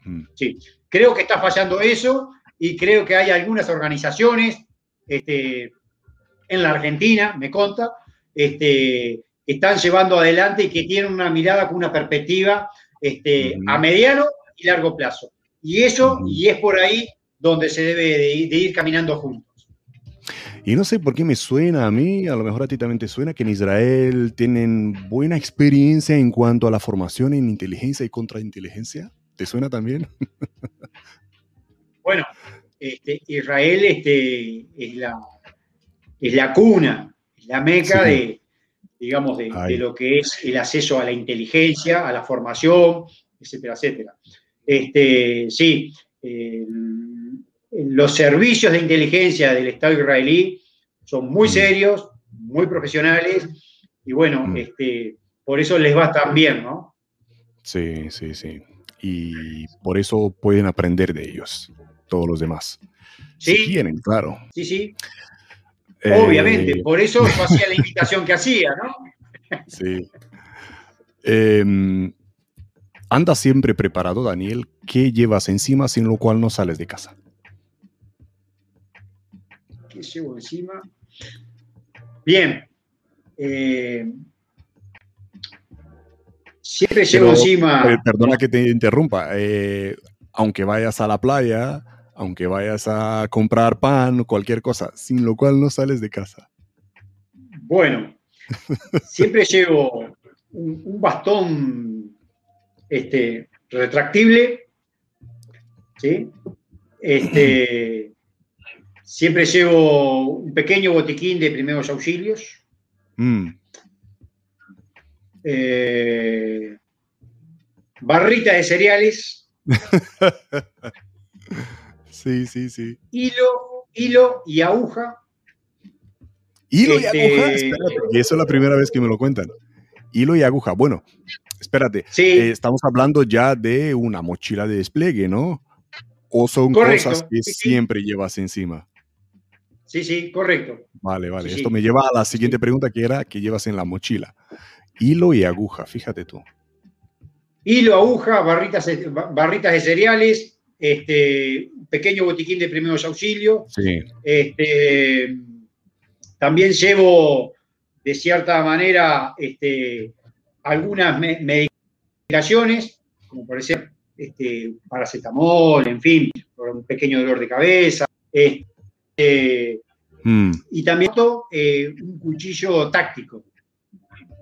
Mm. Sí, creo que está fallando eso y creo que hay algunas organizaciones este, en la Argentina, me conta, este, están llevando adelante y que tienen una mirada con una perspectiva este, a mediano y largo plazo. Y eso, y es por ahí donde se debe de ir, caminando juntos. Y no sé por qué me suena a mí, a lo mejor a ti también te suena, que en Israel tienen buena experiencia en cuanto a la formación en inteligencia y contrainteligencia. ¿Te suena también? *laughs* Bueno, este, Israel este, es, la, es la cuna, es la meca de, digamos, de, lo que es el acceso a la inteligencia, a la formación, etcétera, etcétera. Este, sí, los servicios de inteligencia del Estado israelí son muy mm. serios, muy profesionales, y bueno, mm. este, por eso les va tan bien, ¿no? Sí, sí, sí. Y por eso pueden aprender de ellos, todos los demás. Sí. Si quieren, claro. Sí, sí. Eh, Obviamente, por eso yo hacía la *laughs* invitación que hacía, ¿no? Sí. Em, anda siempre preparado, Daniel. ¿Qué llevas encima sin lo cual no sales de casa? ¿Qué llevo encima? Bien. Eh, siempre llevo encima. Eh, perdona que te interrumpa. aunque vayas a la playa, aunque vayas a comprar pan o cualquier cosa, sin lo cual no sales de casa. Bueno, *laughs* siempre llevo un, bastón este, retractible, ¿sí? Este, *clears throat* siempre llevo un pequeño botiquín de primeros auxilios. Mm. Eh, barrita de cereales. *laughs* Sí, sí, sí. Hilo, hilo y aguja. Hilo y este, aguja, espérate, y eso es la primera vez que me lo cuentan. Hilo y aguja. Bueno, espérate. Sí. Eh, estamos hablando ya de una mochila de despliegue, ¿no? O son cosas que siempre llevas encima. Sí, sí, correcto. Vale, vale. Esto me lleva a la siguiente pregunta que era que llevas en la mochila. Hilo y aguja, fíjate tú. Hilo, aguja, barritas, barritas de cereales, este, pequeño botiquín de primeros auxilios. Este, también llevo, de cierta manera, este, algunas medicaciones, como por ejemplo este, paracetamol, en fin, por un pequeño dolor de cabeza. Este, mm. Y también eh, un cuchillo táctico.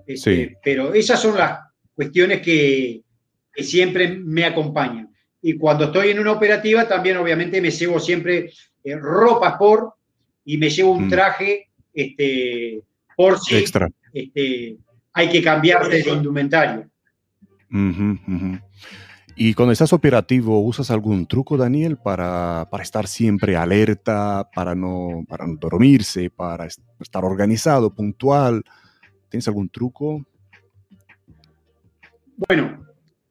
Este, pero esas son las cuestiones que siempre me acompañan. Y cuando estoy en una operativa, también obviamente me llevo siempre eh, ropa por y me llevo un mm. traje este, por si Extra. Este, hay que cambiar de indumentario. Y cuando estás operativo, ¿usas algún truco, Daniel, para, para, estar siempre alerta, para no, para no dormirse, para estar organizado, puntual? ¿Tienes algún truco? Bueno,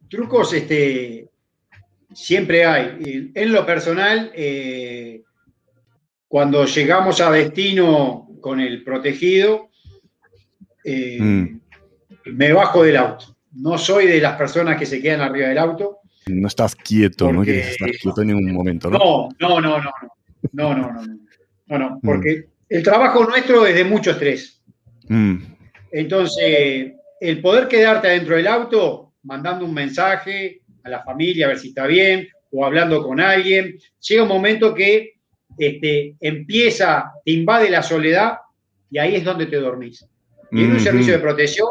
trucos, este, Siempre hay. En lo personal, eh, cuando llegamos a destino con el protegido, eh, mm. me bajo del auto. No soy de las personas que se quedan arriba del auto. No estás quieto, no quieres estar quieto en ningún momento, ¿no? No, no, no, no. No, no, no. No, no, porque el trabajo nuestro es de mucho estrés. Mm. Entonces, el poder quedarte adentro del auto mandando un mensaje, a la familia a ver si está bien o hablando con alguien. Llega un momento que este, empieza, te invade la soledad y ahí es donde te dormís. Y en un servicio de protección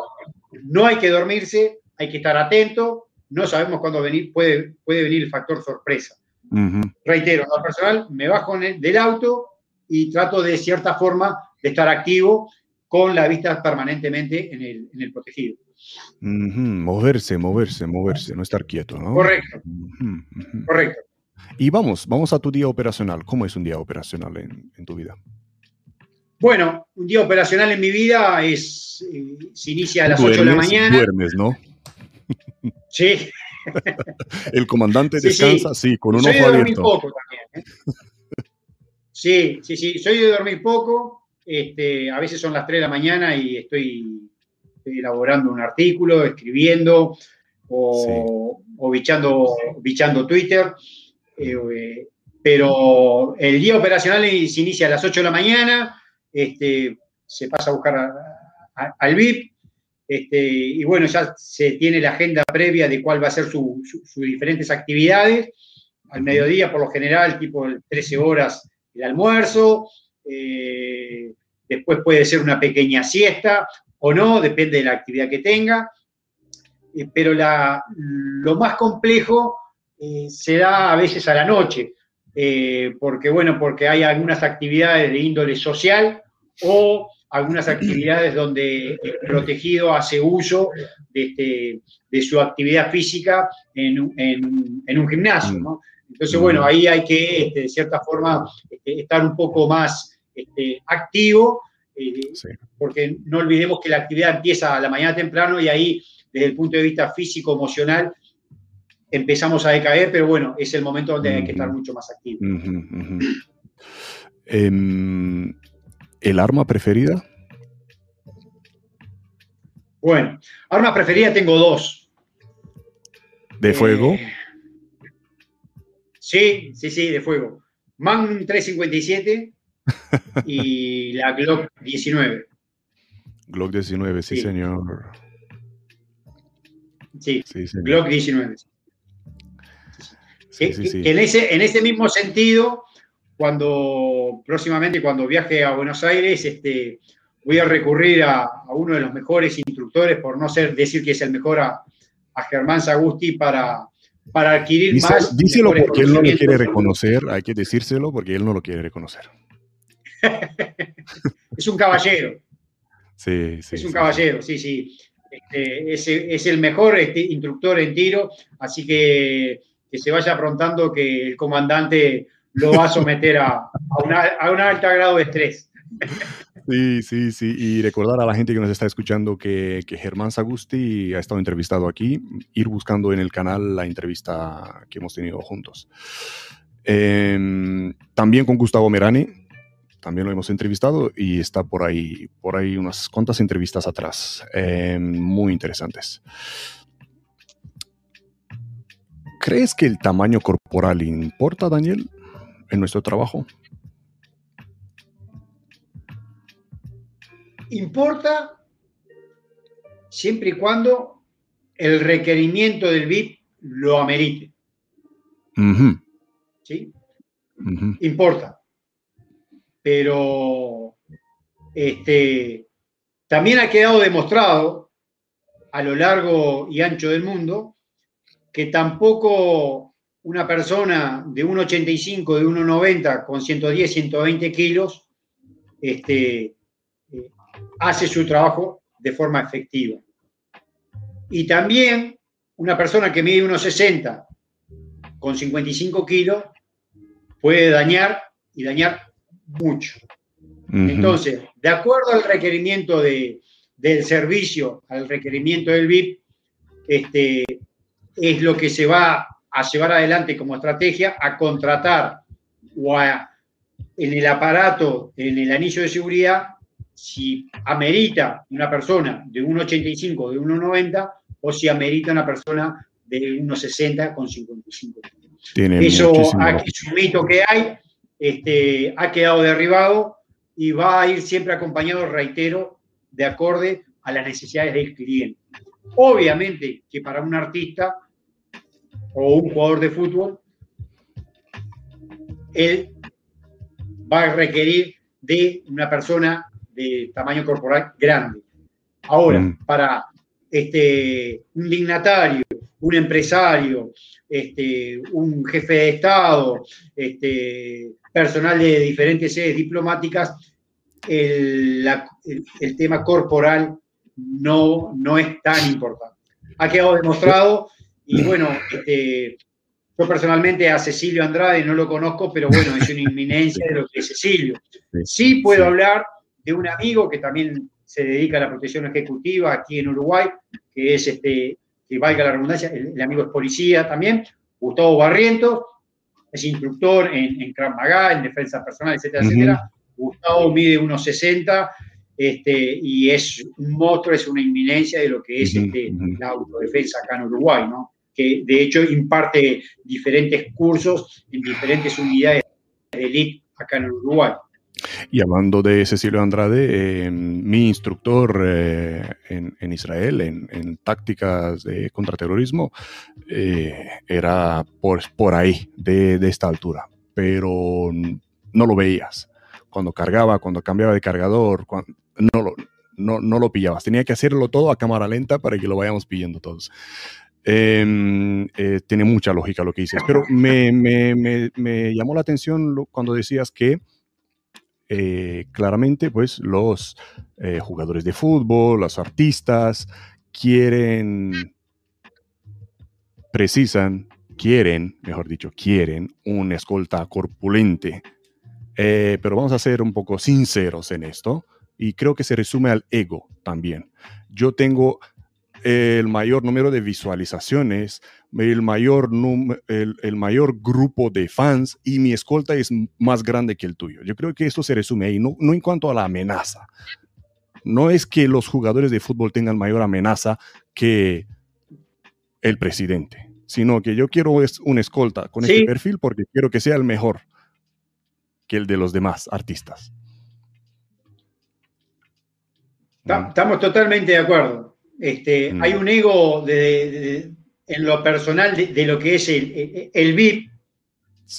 no hay que dormirse, hay que estar atento, no sabemos cuándo venir, puede, puede venir el factor sorpresa. Reitero, en lo personal, me bajo del auto y trato de cierta forma de estar activo con la vista permanentemente en el, protegido. Moverse, moverse, moverse, no estar quieto, ¿no? Correcto. Correcto. Y vamos, vamos a tu día operacional. ¿Cómo es un día operacional en, tu vida? Bueno, un día operacional en mi vida es, eh, se inicia a las 8 de la mañana. Duermes, ¿no? Sí. *laughs* El comandante descansa, sí, con un Soy ojo de dormir poco también. ¿eh? Sí, sí, sí. Soy de dormir poco. Este, a veces son las 3 de la mañana y estoy, elaborando un artículo, escribiendo o, bichando, Twitter. Eh, pero el día operacional se inicia a las 8 de la mañana, este, se pasa a buscar al VIP, este, y bueno, ya se tiene la agenda previa de cuál va a ser sus diferentes actividades. Al mediodía, por lo general, tipo 13 horas el almuerzo, eh, después puede ser una pequeña siesta o no, depende de la actividad que tenga. Eh, pero lo más complejo eh, se da a veces a la noche, porque bueno, porque hay algunas actividades de índole social o algunas actividades donde el protegido hace uso de, este, su actividad física en, un gimnasio. ¿no? Entonces, bueno, ahí hay que, este, de cierta forma, este, estar un poco más activo, eh, porque no olvidemos que la actividad empieza a la mañana temprano y ahí, desde el punto de vista físico, emocional, empezamos a decaer, pero bueno, es el momento donde hay que estar mucho más activo. ¿El arma preferida? Bueno, arma preferida tengo dos. ¿De fuego? Eh, sí, sí, sí, de fuego. Magnum 357 y la Glock 19. Glock 19, sí, señor. Sí, Glock 19. en, ese, en ese mismo sentido, cuando próximamente, cuando viaje a Buenos Aires, este, voy a recurrir a, uno de los mejores instructores, por no ser decir que es el mejor, a, Germán Sagusti para, para adquirir más. Díselo porque él no lo quiere reconocer, hay que decírselo porque él no lo quiere reconocer. *laughs* es un caballero. Sí, sí. Es un caballero, sí, sí. Este, es, el mejor este, instructor en tiro, así que que se vaya aprontando que el comandante lo va a someter a, a, un alto grado de estrés. *laughs* Sí, sí, sí. Y recordar a la gente que nos está escuchando que, que, Germán Sagusti ha estado entrevistado aquí, ir buscando en el canal la entrevista que hemos tenido juntos. Em, también con Gustavo Merani, también lo hemos entrevistado y está por ahí, por ahí unas cuantas entrevistas atrás, em, muy interesantes. ¿Crees que el tamaño corporal importa, Daniel? en nuestro trabajo? Importa siempre y cuando el requerimiento del BIP lo amerite. ¿Sí? Importa. Pero este, también ha quedado demostrado a lo largo y ancho del mundo que tampoco una persona de 1,85, de 1,90 con 110, 120 kilos, este, eh, hace su trabajo de forma efectiva. Y también una persona que mide 1,60 con 55 kilos puede dañar y dañar mucho. Entonces, de acuerdo al requerimiento del servicio, al requerimiento del VIP, este, es lo que se va a llevar adelante como estrategia, a contratar o a, en el aparato, en el anillo de seguridad, si amerita una persona de 1,85, de 1,90 o si amerita una persona de 1,60 con 55. Tiene Eso es un mito que hay, este, ha quedado derribado y va a ir siempre acompañado, reitero, de acorde a las necesidades del cliente. Obviamente que para un artista o un jugador de fútbol, él va a requerir de una persona de tamaño corporal grande. Ahora, mm. para este, un dignatario, un empresario, este, un jefe de Estado, este, personal de diferentes sedes diplomáticas, el, tema corporal no, no es tan importante. Ha quedado demostrado y bueno, este, yo personalmente a Cecilio Andrade no lo conozco, pero bueno, es una inminencia de lo que es Cecilio. Sí puedo hablar de un amigo que también se dedica a la protección ejecutiva aquí en Uruguay, que es este, que valga la redundancia, el, amigo es policía también, Gustavo Barrientos, es instructor en, en Krav Maga, en defensa personal, etcétera, etcétera. Gustavo mide unos 60 este, y es un monstruo, es una inminencia de lo que es este, la autodefensa acá en Uruguay, ¿no? que de hecho imparte diferentes cursos en diferentes unidades de élite acá en Uruguay. Y hablando de Cecilio Andrade, eh, mi instructor eh, en, Israel en, tácticas de contraterrorismo eh, era por, por ahí, de, esta altura, pero no lo veías. Cuando cargaba, cuando cambiaba de cargador, no, lo, no, no lo pillabas. Tenía que hacerlo todo a cámara lenta para que lo vayamos pillando todos. Em, tiene mucha lógica lo que dices, pero me, me, me llamó la atención cuando decías que eh, claramente, pues los eh, jugadores de fútbol, los artistas, quieren, precisan, quieren, mejor dicho, quieren una escolta corpulente. Eh, pero vamos a ser un poco sinceros en esto y creo que se resume al ego también. Yo tengo el mayor número de visualizaciones, el mayor, el, mayor grupo de fans y mi escolta es más grande que el tuyo. Yo creo que esto se resume ahí, no, no en cuanto a la amenaza. No es que los jugadores de fútbol tengan mayor amenaza que el presidente, sino que yo quiero una escolta con este perfil porque quiero que sea el mejor que el de los demás artistas. Estamos totalmente de acuerdo. Este, mm. Hay un ego en lo personal de, lo que es el, VIP,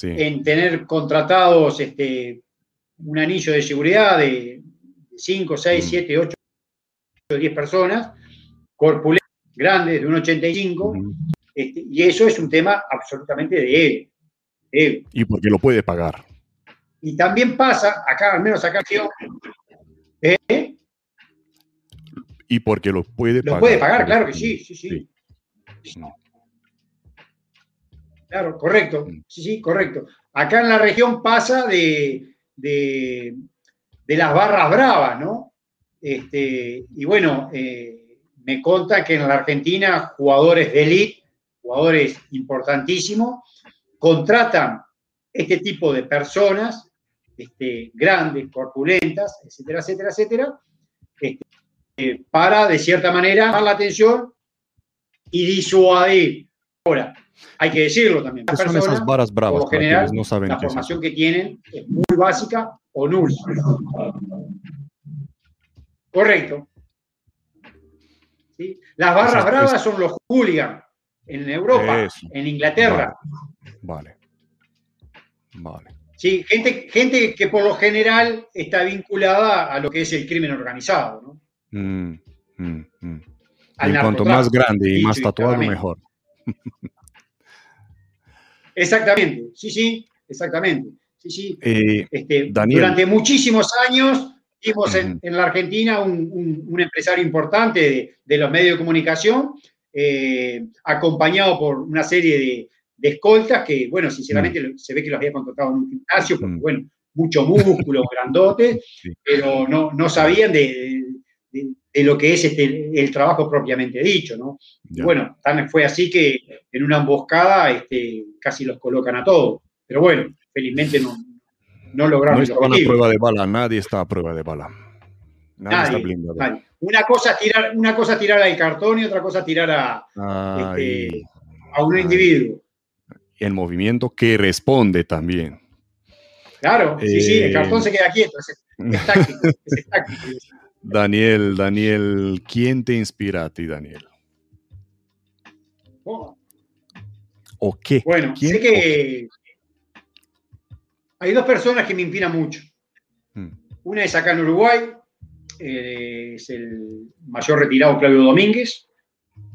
en tener contratados este, un anillo de seguridad de 5, 6, 7, 8, 10 personas, corpulentos, grandes, de un 85, este, y eso es un tema absolutamente de ego. Y porque lo puede pagar. Y también pasa, acá, al menos acá, ¿eh? Y porque lo puede pagar. Lo puede pagar, claro que sí, sí, sí. Claro, correcto. Mm. Sí, sí, correcto. Acá en la región pasa de, de, las barras bravas, ¿no? Este, y bueno, eh, me conta que en la Argentina jugadores de élite, jugadores importantísimos, contratan este tipo de personas, este, grandes, corpulentas, etcétera, etcétera, etcétera, eh, para, de cierta manera, llamar la atención y disuadir. Ahora, hay que decirlo también. Las son esas varas bravas? Por general, no saben la formación que tienen es muy básica o nula. Correcto. Las barras bravas son los hooligans en Europa, en Inglaterra. Vale. Vale. Sí, gente, gente que por lo general está vinculada a lo que es el crimen organizado, ¿no? Mm, mm, mm. Y cuanto más grande y más tatuado, mejor. *laughs* Exactamente, sí, sí, exactamente. Sí, sí. Eh, este, durante muchísimos años vimos en, la Argentina un, empresario importante de, los medios de comunicación, eh, acompañado por una serie de, escoltas que, bueno, sinceramente se ve que los había contratado en un gimnasio, porque, bueno, mucho músculo, *laughs* grandote, pero no, no sabían de, de, lo que es este, el trabajo propiamente dicho, ¿no? Bueno, también fue así que en una emboscada este, casi los colocan a todos. Pero bueno, felizmente no, no lograron. No estaban a prueba de bala, nadie está a prueba de bala. Nadie, está blindado. Una cosa, es tirar, una cosa tirar al cartón y otra cosa tirar a, este, a un individuo. El movimiento que responde también. Claro, sí, sí, el cartón se queda quieto, es, táctico, es táctico. Daniel, Daniel, ¿quién te inspira a ti, Daniel? ¿O qué? Bueno, sé que hay dos personas que me inspiran mucho. Hmm. Una es acá en Uruguay, eh, es el mayor retirado Claudio Domínguez,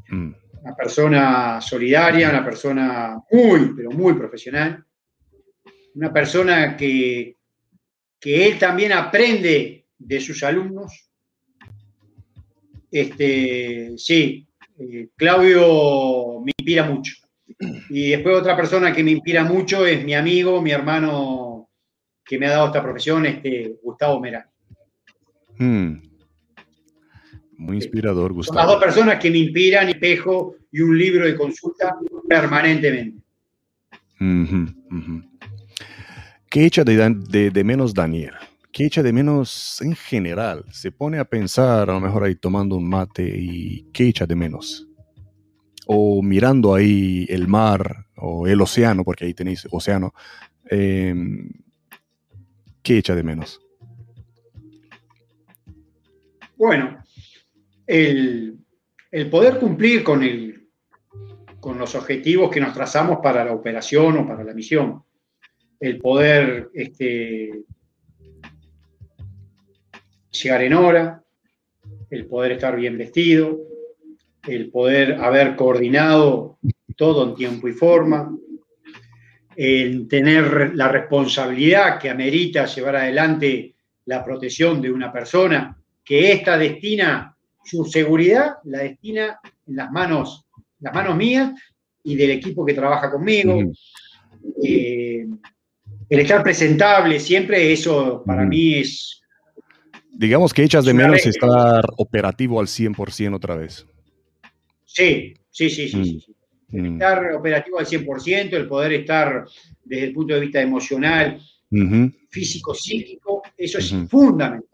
hmm. una persona solidaria, una persona muy, pero muy profesional, una persona que, que él también aprende de sus alumnos. Este, sí, eh, Claudio me inspira mucho. Y después otra persona que me inspira mucho es mi amigo, mi hermano que me ha dado esta profesión, este, Gustavo Merán. Hmm. Muy inspirador, Gustavo. Son las dos personas que me inspiran, espejo y un libro de consulta permanentemente. ¿Qué echa de, de, menos Daniel? ¿Qué echa de menos en general? Se pone a pensar, a lo mejor ahí tomando un mate, y ¿qué echa de menos? O mirando ahí el mar o el océano, porque ahí tenéis océano. Em, ¿Qué echa de menos? Bueno, el, poder cumplir con, el, con los objetivos que nos trazamos para la operación o para la misión el poder este, llegar en hora, el poder estar bien vestido, el poder haber coordinado todo en tiempo y forma, el tener la responsabilidad que amerita llevar adelante la protección de una persona, que esta destina su seguridad, la destina en las manos, las manos mías y del equipo que trabaja conmigo. El estar presentable siempre, eso para mí es... Digamos que echas de menos estar operativo al 100% otra vez. Sí, sí, sí, sí. Mm. Mm. Estar operativo al 100%, el poder estar desde el punto de vista emocional, físico, psíquico, eso es fundamental.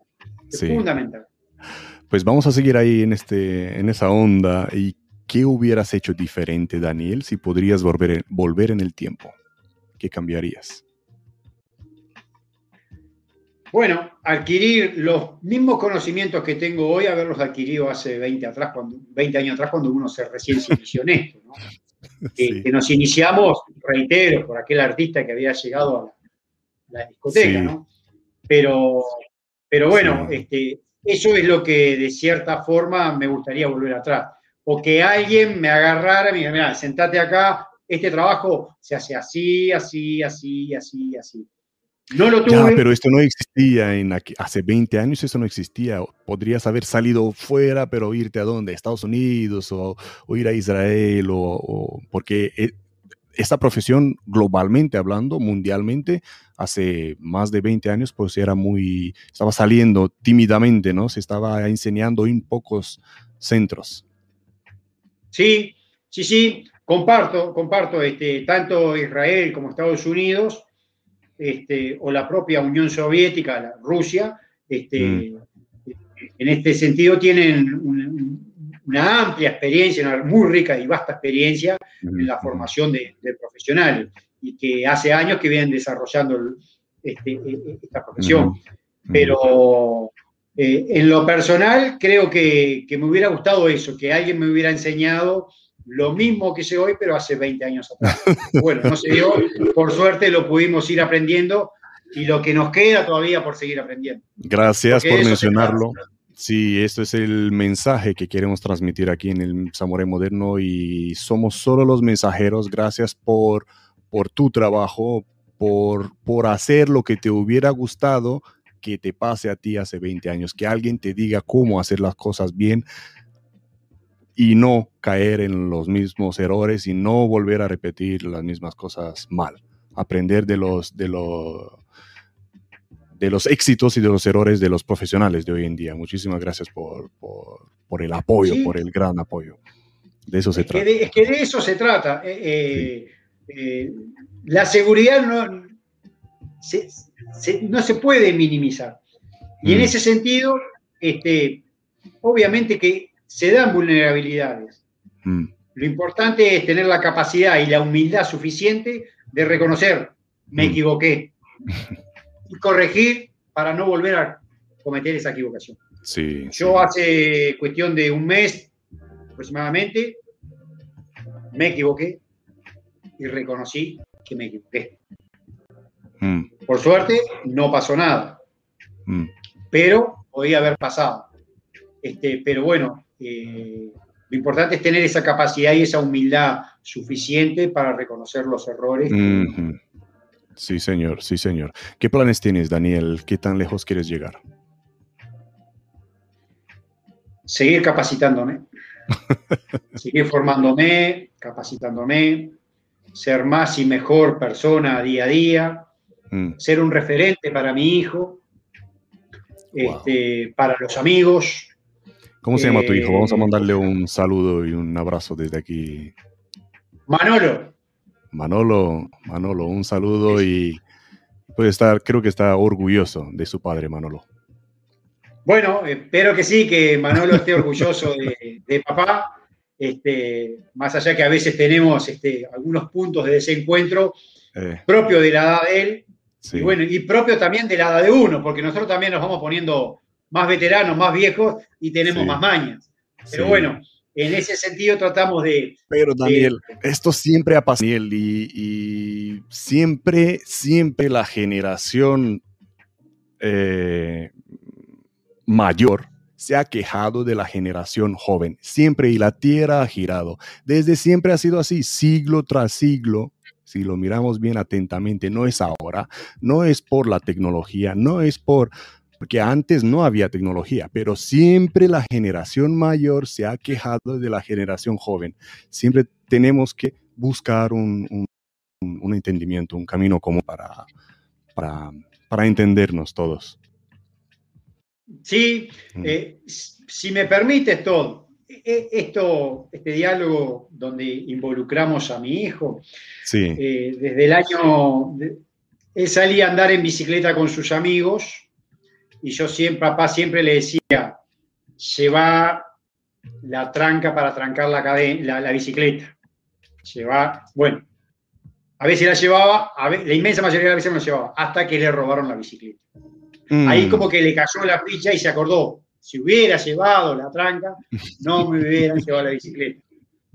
Es fundamental. Pues vamos a seguir ahí en, este, en esa onda. ¿Y qué hubieras hecho diferente, Daniel, si podrías volver, volver en el tiempo? ¿Qué cambiarías? Bueno, adquirir los mismos conocimientos que tengo hoy, haberlos adquirido hace 20, atrás, cuando, 20 años atrás, cuando uno se recién se inició en esto. ¿no? *laughs* Que, nos iniciamos, reitero, por aquel artista que había llegado a la, discoteca, ¿no? Pero, pero bueno, este, eso es lo que de cierta forma me gustaría volver atrás. O que alguien me agarrara y me dijera, mira, sentate acá, este trabajo se hace así, así, así, así, así. No lo tuve. pero esto no existía en hace 20 años, eso no existía. Podrías haber salido fuera, pero irte a dónde? Estados Unidos o, ir a Israel, o, porque e, esta profesión, globalmente hablando, mundialmente, hace más de 20 años, pues era muy, estaba saliendo tímidamente, ¿no? Se estaba enseñando en pocos centros. Sí, sí, sí, comparto, comparto, este, tanto Israel como Estados Unidos este, o la propia Unión Soviética, la Rusia, este, mm. en este sentido tienen una, amplia experiencia, una muy rica y vasta experiencia en la formación de, profesionales y que hace años que vienen desarrollando este, e, e, esta profesión. Pero eh, en lo personal creo que, que me hubiera gustado eso, que alguien me hubiera enseñado lo mismo que sé hoy, pero hace 20 años atrás. *laughs* Bueno, no se dio, por suerte lo pudimos ir aprendiendo y lo que nos queda todavía por seguir aprendiendo. Gracias por mencionarlo. Sí, esto es el mensaje que queremos transmitir aquí en el Samurai Moderno y somos solo los mensajeros. Gracias por, por tu trabajo, por, por hacer lo que te hubiera gustado que te pase a ti hace 20 años, que alguien te diga cómo hacer las cosas bien y no caer en los mismos errores y no volver a repetir las mismas cosas mal. Aprender de los, de los, de los éxitos y de los errores de los profesionales de hoy en día. Muchísimas gracias por, por, el apoyo, por el gran apoyo. De eso se trata. es que de eso se trata. Eh, eh, eh, la seguridad no se, no se puede minimizar. Y en mm. ese sentido, este, obviamente que se dan vulnerabilidades. Mm. Lo importante es tener la capacidad y la humildad suficiente de reconocer, me mm. equivoqué, y corregir para no volver a cometer esa equivocación. Yo hace cuestión de un mes aproximadamente me equivoqué y reconocí que me equivoqué. Mm. Por suerte no pasó nada, pero podía haber pasado. Este, pero bueno, eh, lo importante es tener esa capacidad y esa humildad suficiente para reconocer los errores. Sí, señor, sí, señor. ¿Qué planes tienes, Daniel? ¿Qué tan lejos quieres llegar? seguir capacitándome, *laughs* seguir formándome, capacitándome, ser más y mejor persona día a día, mm. ser un referente para mi hijo, este, para los amigos. ¿Cómo se llama tu hijo? Vamos a eh, mandarle un saludo y un abrazo desde aquí. Manolo. Manolo, Manolo, un saludo y puede estar, creo que está orgulloso de su padre, Manolo. Bueno, espero que sí, que Manolo esté orgulloso de, papá. Este, más allá que a veces tenemos este, algunos puntos de desencuentro eh. propio de la edad de él, y bueno, y propio también de la edad de uno, porque nosotros también nos vamos poniendo más veteranos, más viejos y tenemos más mañas. Pero bueno, en ese sentido tratamos de... Pero Daniel, esto siempre ha pasado, Daniel, y, siempre, siempre la generación eh, mayor se ha quejado de la generación joven, siempre, y la tierra ha girado. Desde siempre ha sido así, siglo tras siglo, si lo miramos bien atentamente, no es ahora, no es por la tecnología, no es por, porque antes no había tecnología, pero siempre la generación mayor se ha quejado de la generación joven. Siempre tenemos que buscar un, entendimiento, un camino común para, para, entendernos todos. Sí, mm. eh, si me permites todo, e, esto, este diálogo donde involucramos a mi hijo, sí. Eh, desde el año, él salía a andar en bicicleta con sus amigos y yo siempre, papá siempre le decía, lleva la tranca para trancar la, la, bicicleta. Lleva, bueno, a veces la llevaba, la inmensa mayoría de las veces no la llevaba, hasta que le robaron la bicicleta. Ahí mm. como que le cayó la ficha y se acordó, si hubiera llevado la tranca, no me hubieran llevado la bicicleta.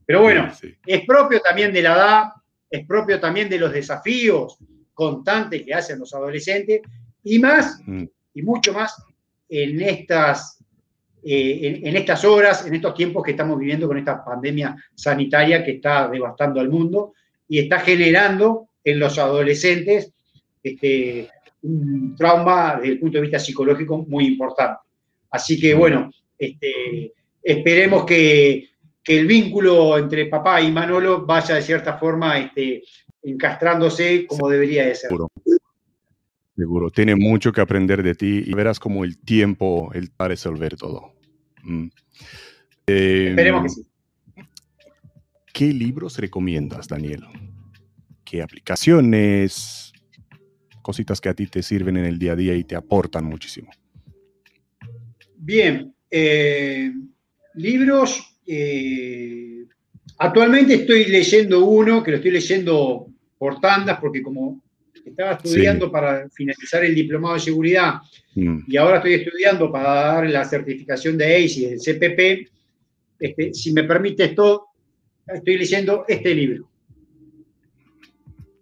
Pero bueno, *laughs* es propio también de la edad, es propio también de los desafíos constantes que hacen los adolescentes y más, mm. Y mucho más en estas, eh, en, estas horas, en estos tiempos que estamos viviendo con esta pandemia sanitaria que está devastando al mundo y está generando en los adolescentes este, un trauma desde el punto de vista psicológico muy importante. Así que bueno, este, esperemos que, el vínculo entre papá y Manolo vaya de cierta forma este, encastrándose como debería de ser. Seguro. Tiene mucho que aprender de ti y verás como el tiempo él va a resolver todo. Mm. esperemos que sí. ¿Qué libros recomiendas, Daniel? ¿Qué aplicaciones? Cositas que a ti te sirven en el día a día y te aportan muchísimo. Bien, eh, libros. Eh, actualmente estoy leyendo uno, que lo estoy leyendo por tandas, porque como estaba estudiando para finalizar el diplomado de seguridad mm. y ahora estoy estudiando para dar la certificación de ACE y el CPP, este, si me permite esto, estoy leyendo este libro.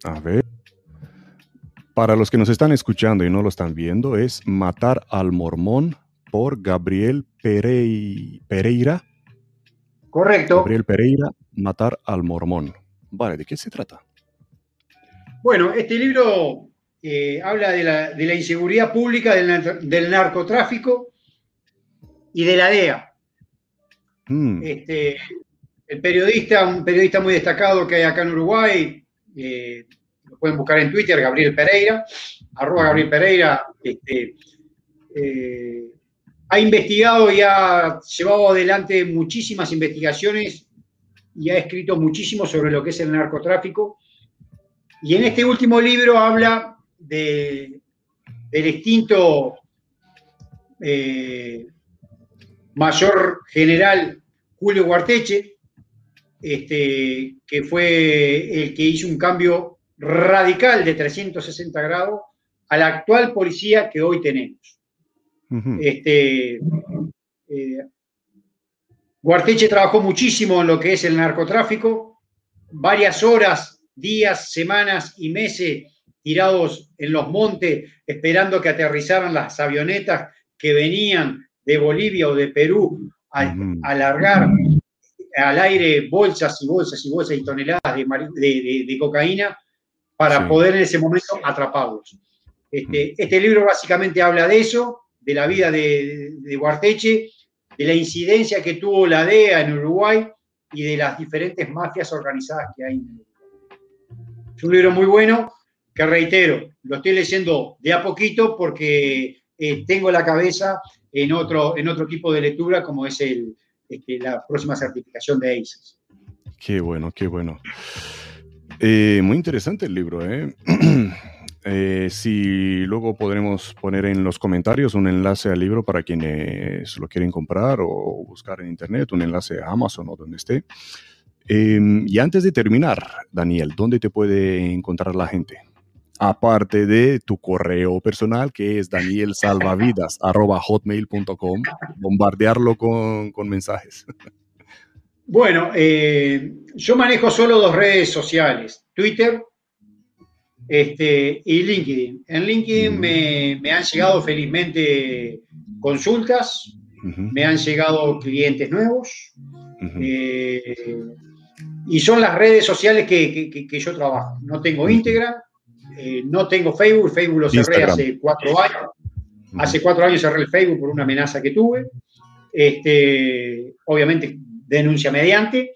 A ver. Para los que nos están escuchando y no lo están viendo, es Matar al Mormón por Gabriel Pereira. Correcto. Gabriel Pereira, Matar al Mormón. Vale, ¿de qué se trata? Bueno, este libro eh, habla de la, inseguridad pública, del, narcotráfico y de la DEA. Hmm. Este, el periodista, un periodista muy destacado que hay acá en Uruguay, eh, lo pueden buscar en Twitter, Gabriel Pereira, arroba Gabriel Pereira, este, eh, ha investigado y ha llevado adelante muchísimas investigaciones y ha escrito muchísimo sobre lo que es el narcotráfico. Y en este último libro habla del extinto eh, mayor general Julio Guarteche, este, que fue el que hizo un cambio radical de 360 grados a la actual policía que hoy tenemos. Este, eh, Guarteche trabajó muchísimo en lo que es el narcotráfico, varias horas, días, semanas y meses tirados en los montes esperando que aterrizaran las avionetas que venían de Bolivia o de Perú a, alargar al aire bolsas y bolsas y bolsas y toneladas de, cocaína para poder en ese momento atraparlos. Este, este libro básicamente habla de eso, de la vida de, de Guarteche, de la incidencia que tuvo la DEA en Uruguay y de las diferentes mafias organizadas que hay en Uruguay. Es un libro muy bueno que reitero, lo estoy leyendo de a poquito porque eh, tengo la cabeza en otro, en otro tipo de lectura como es este, la próxima certificación de ACES. Qué bueno, qué bueno. Eh, muy interesante el libro, ¿eh? *clears throat* Eh, si luego podremos poner en los comentarios un enlace al libro para quienes lo quieren comprar o buscar en internet, un enlace a Amazon o donde esté. Em, y antes de terminar, Daniel, ¿dónde te puede encontrar la gente? Aparte de tu correo personal, que es danielsalvavidas.hotmail.com, bombardearlo con, con mensajes. *laughs* Bueno, eh, yo manejo solo dos redes sociales, Twitter este, y LinkedIn. En LinkedIn me, han llegado felizmente consultas, me han llegado clientes nuevos. Eh, y son las redes sociales que, yo trabajo. No tengo Instagram, eh, no tengo Facebook, Facebook lo cerré hace cuatro años. Hace cuatro años cerré el Facebook por una amenaza que tuve. Este, obviamente, denuncia mediante.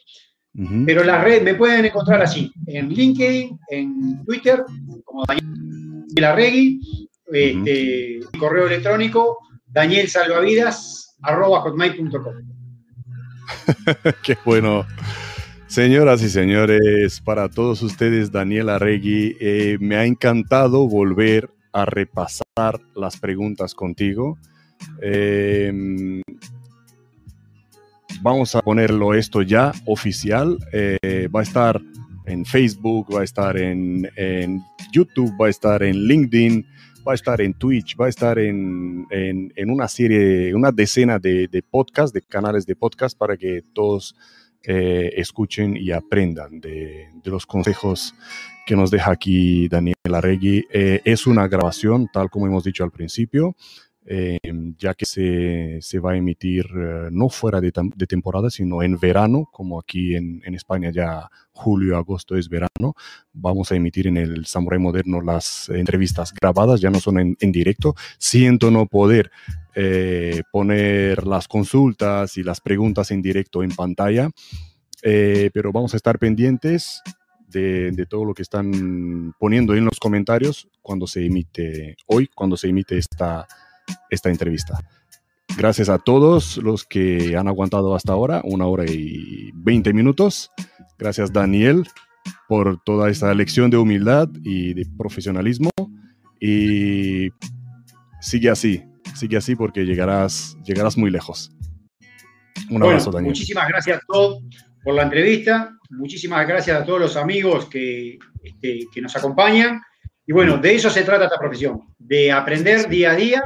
Pero las redes me pueden encontrar así, en LinkedIn, en Twitter, como Daniel Arregui, este, correo electrónico danielsalvavidas.com. *laughs* Qué bueno. Señoras y señores, para todos ustedes, Daniel Arregui, eh, me ha encantado volver a repasar las preguntas contigo. Eh, vamos a ponerlo esto ya oficial. Eh, va a estar en Facebook, va a estar en, YouTube, va a estar en LinkedIn, va a estar en Twitch, va a estar en, una serie, una decena de, de podcasts, de canales de podcast para que todos eh, escuchen y aprendan de, los consejos que nos deja aquí Daniel Arregui. Eh, es una grabación, tal como hemos dicho al principio. Em, ya que se, va a emitir eh, no fuera de, temporada, sino en verano, como aquí en, España ya julio, agosto es verano. Vamos a emitir en el Samurai Moderno las entrevistas grabadas, ya no son en, directo. Siento no poder eh, poner las consultas y las preguntas en directo en pantalla, eh, pero vamos a estar pendientes de, de, todo lo que están poniendo en los comentarios cuando se emite hoy, cuando se emite esta esta entrevista. Gracias a todos los que han aguantado hasta ahora, una hora y 20 minutos. Gracias Daniel por toda esta lección de humildad y de profesionalismo. Y sigue así, sigue así porque llegarás, llegarás muy lejos. Un abrazo, Daniel. Muchísimas gracias a todos por la entrevista. Muchísimas gracias a todos los amigos que, este, que nos acompañan. Y bueno, de eso se trata esta profesión, de aprender día a día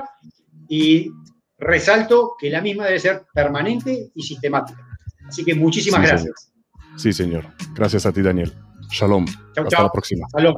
y resalto que la misma debe ser permanente y sistemática. Así que muchísimas gracias. Sí, señor. Gracias a ti, Daniel. Shalom. Hasta la próxima. Shalom.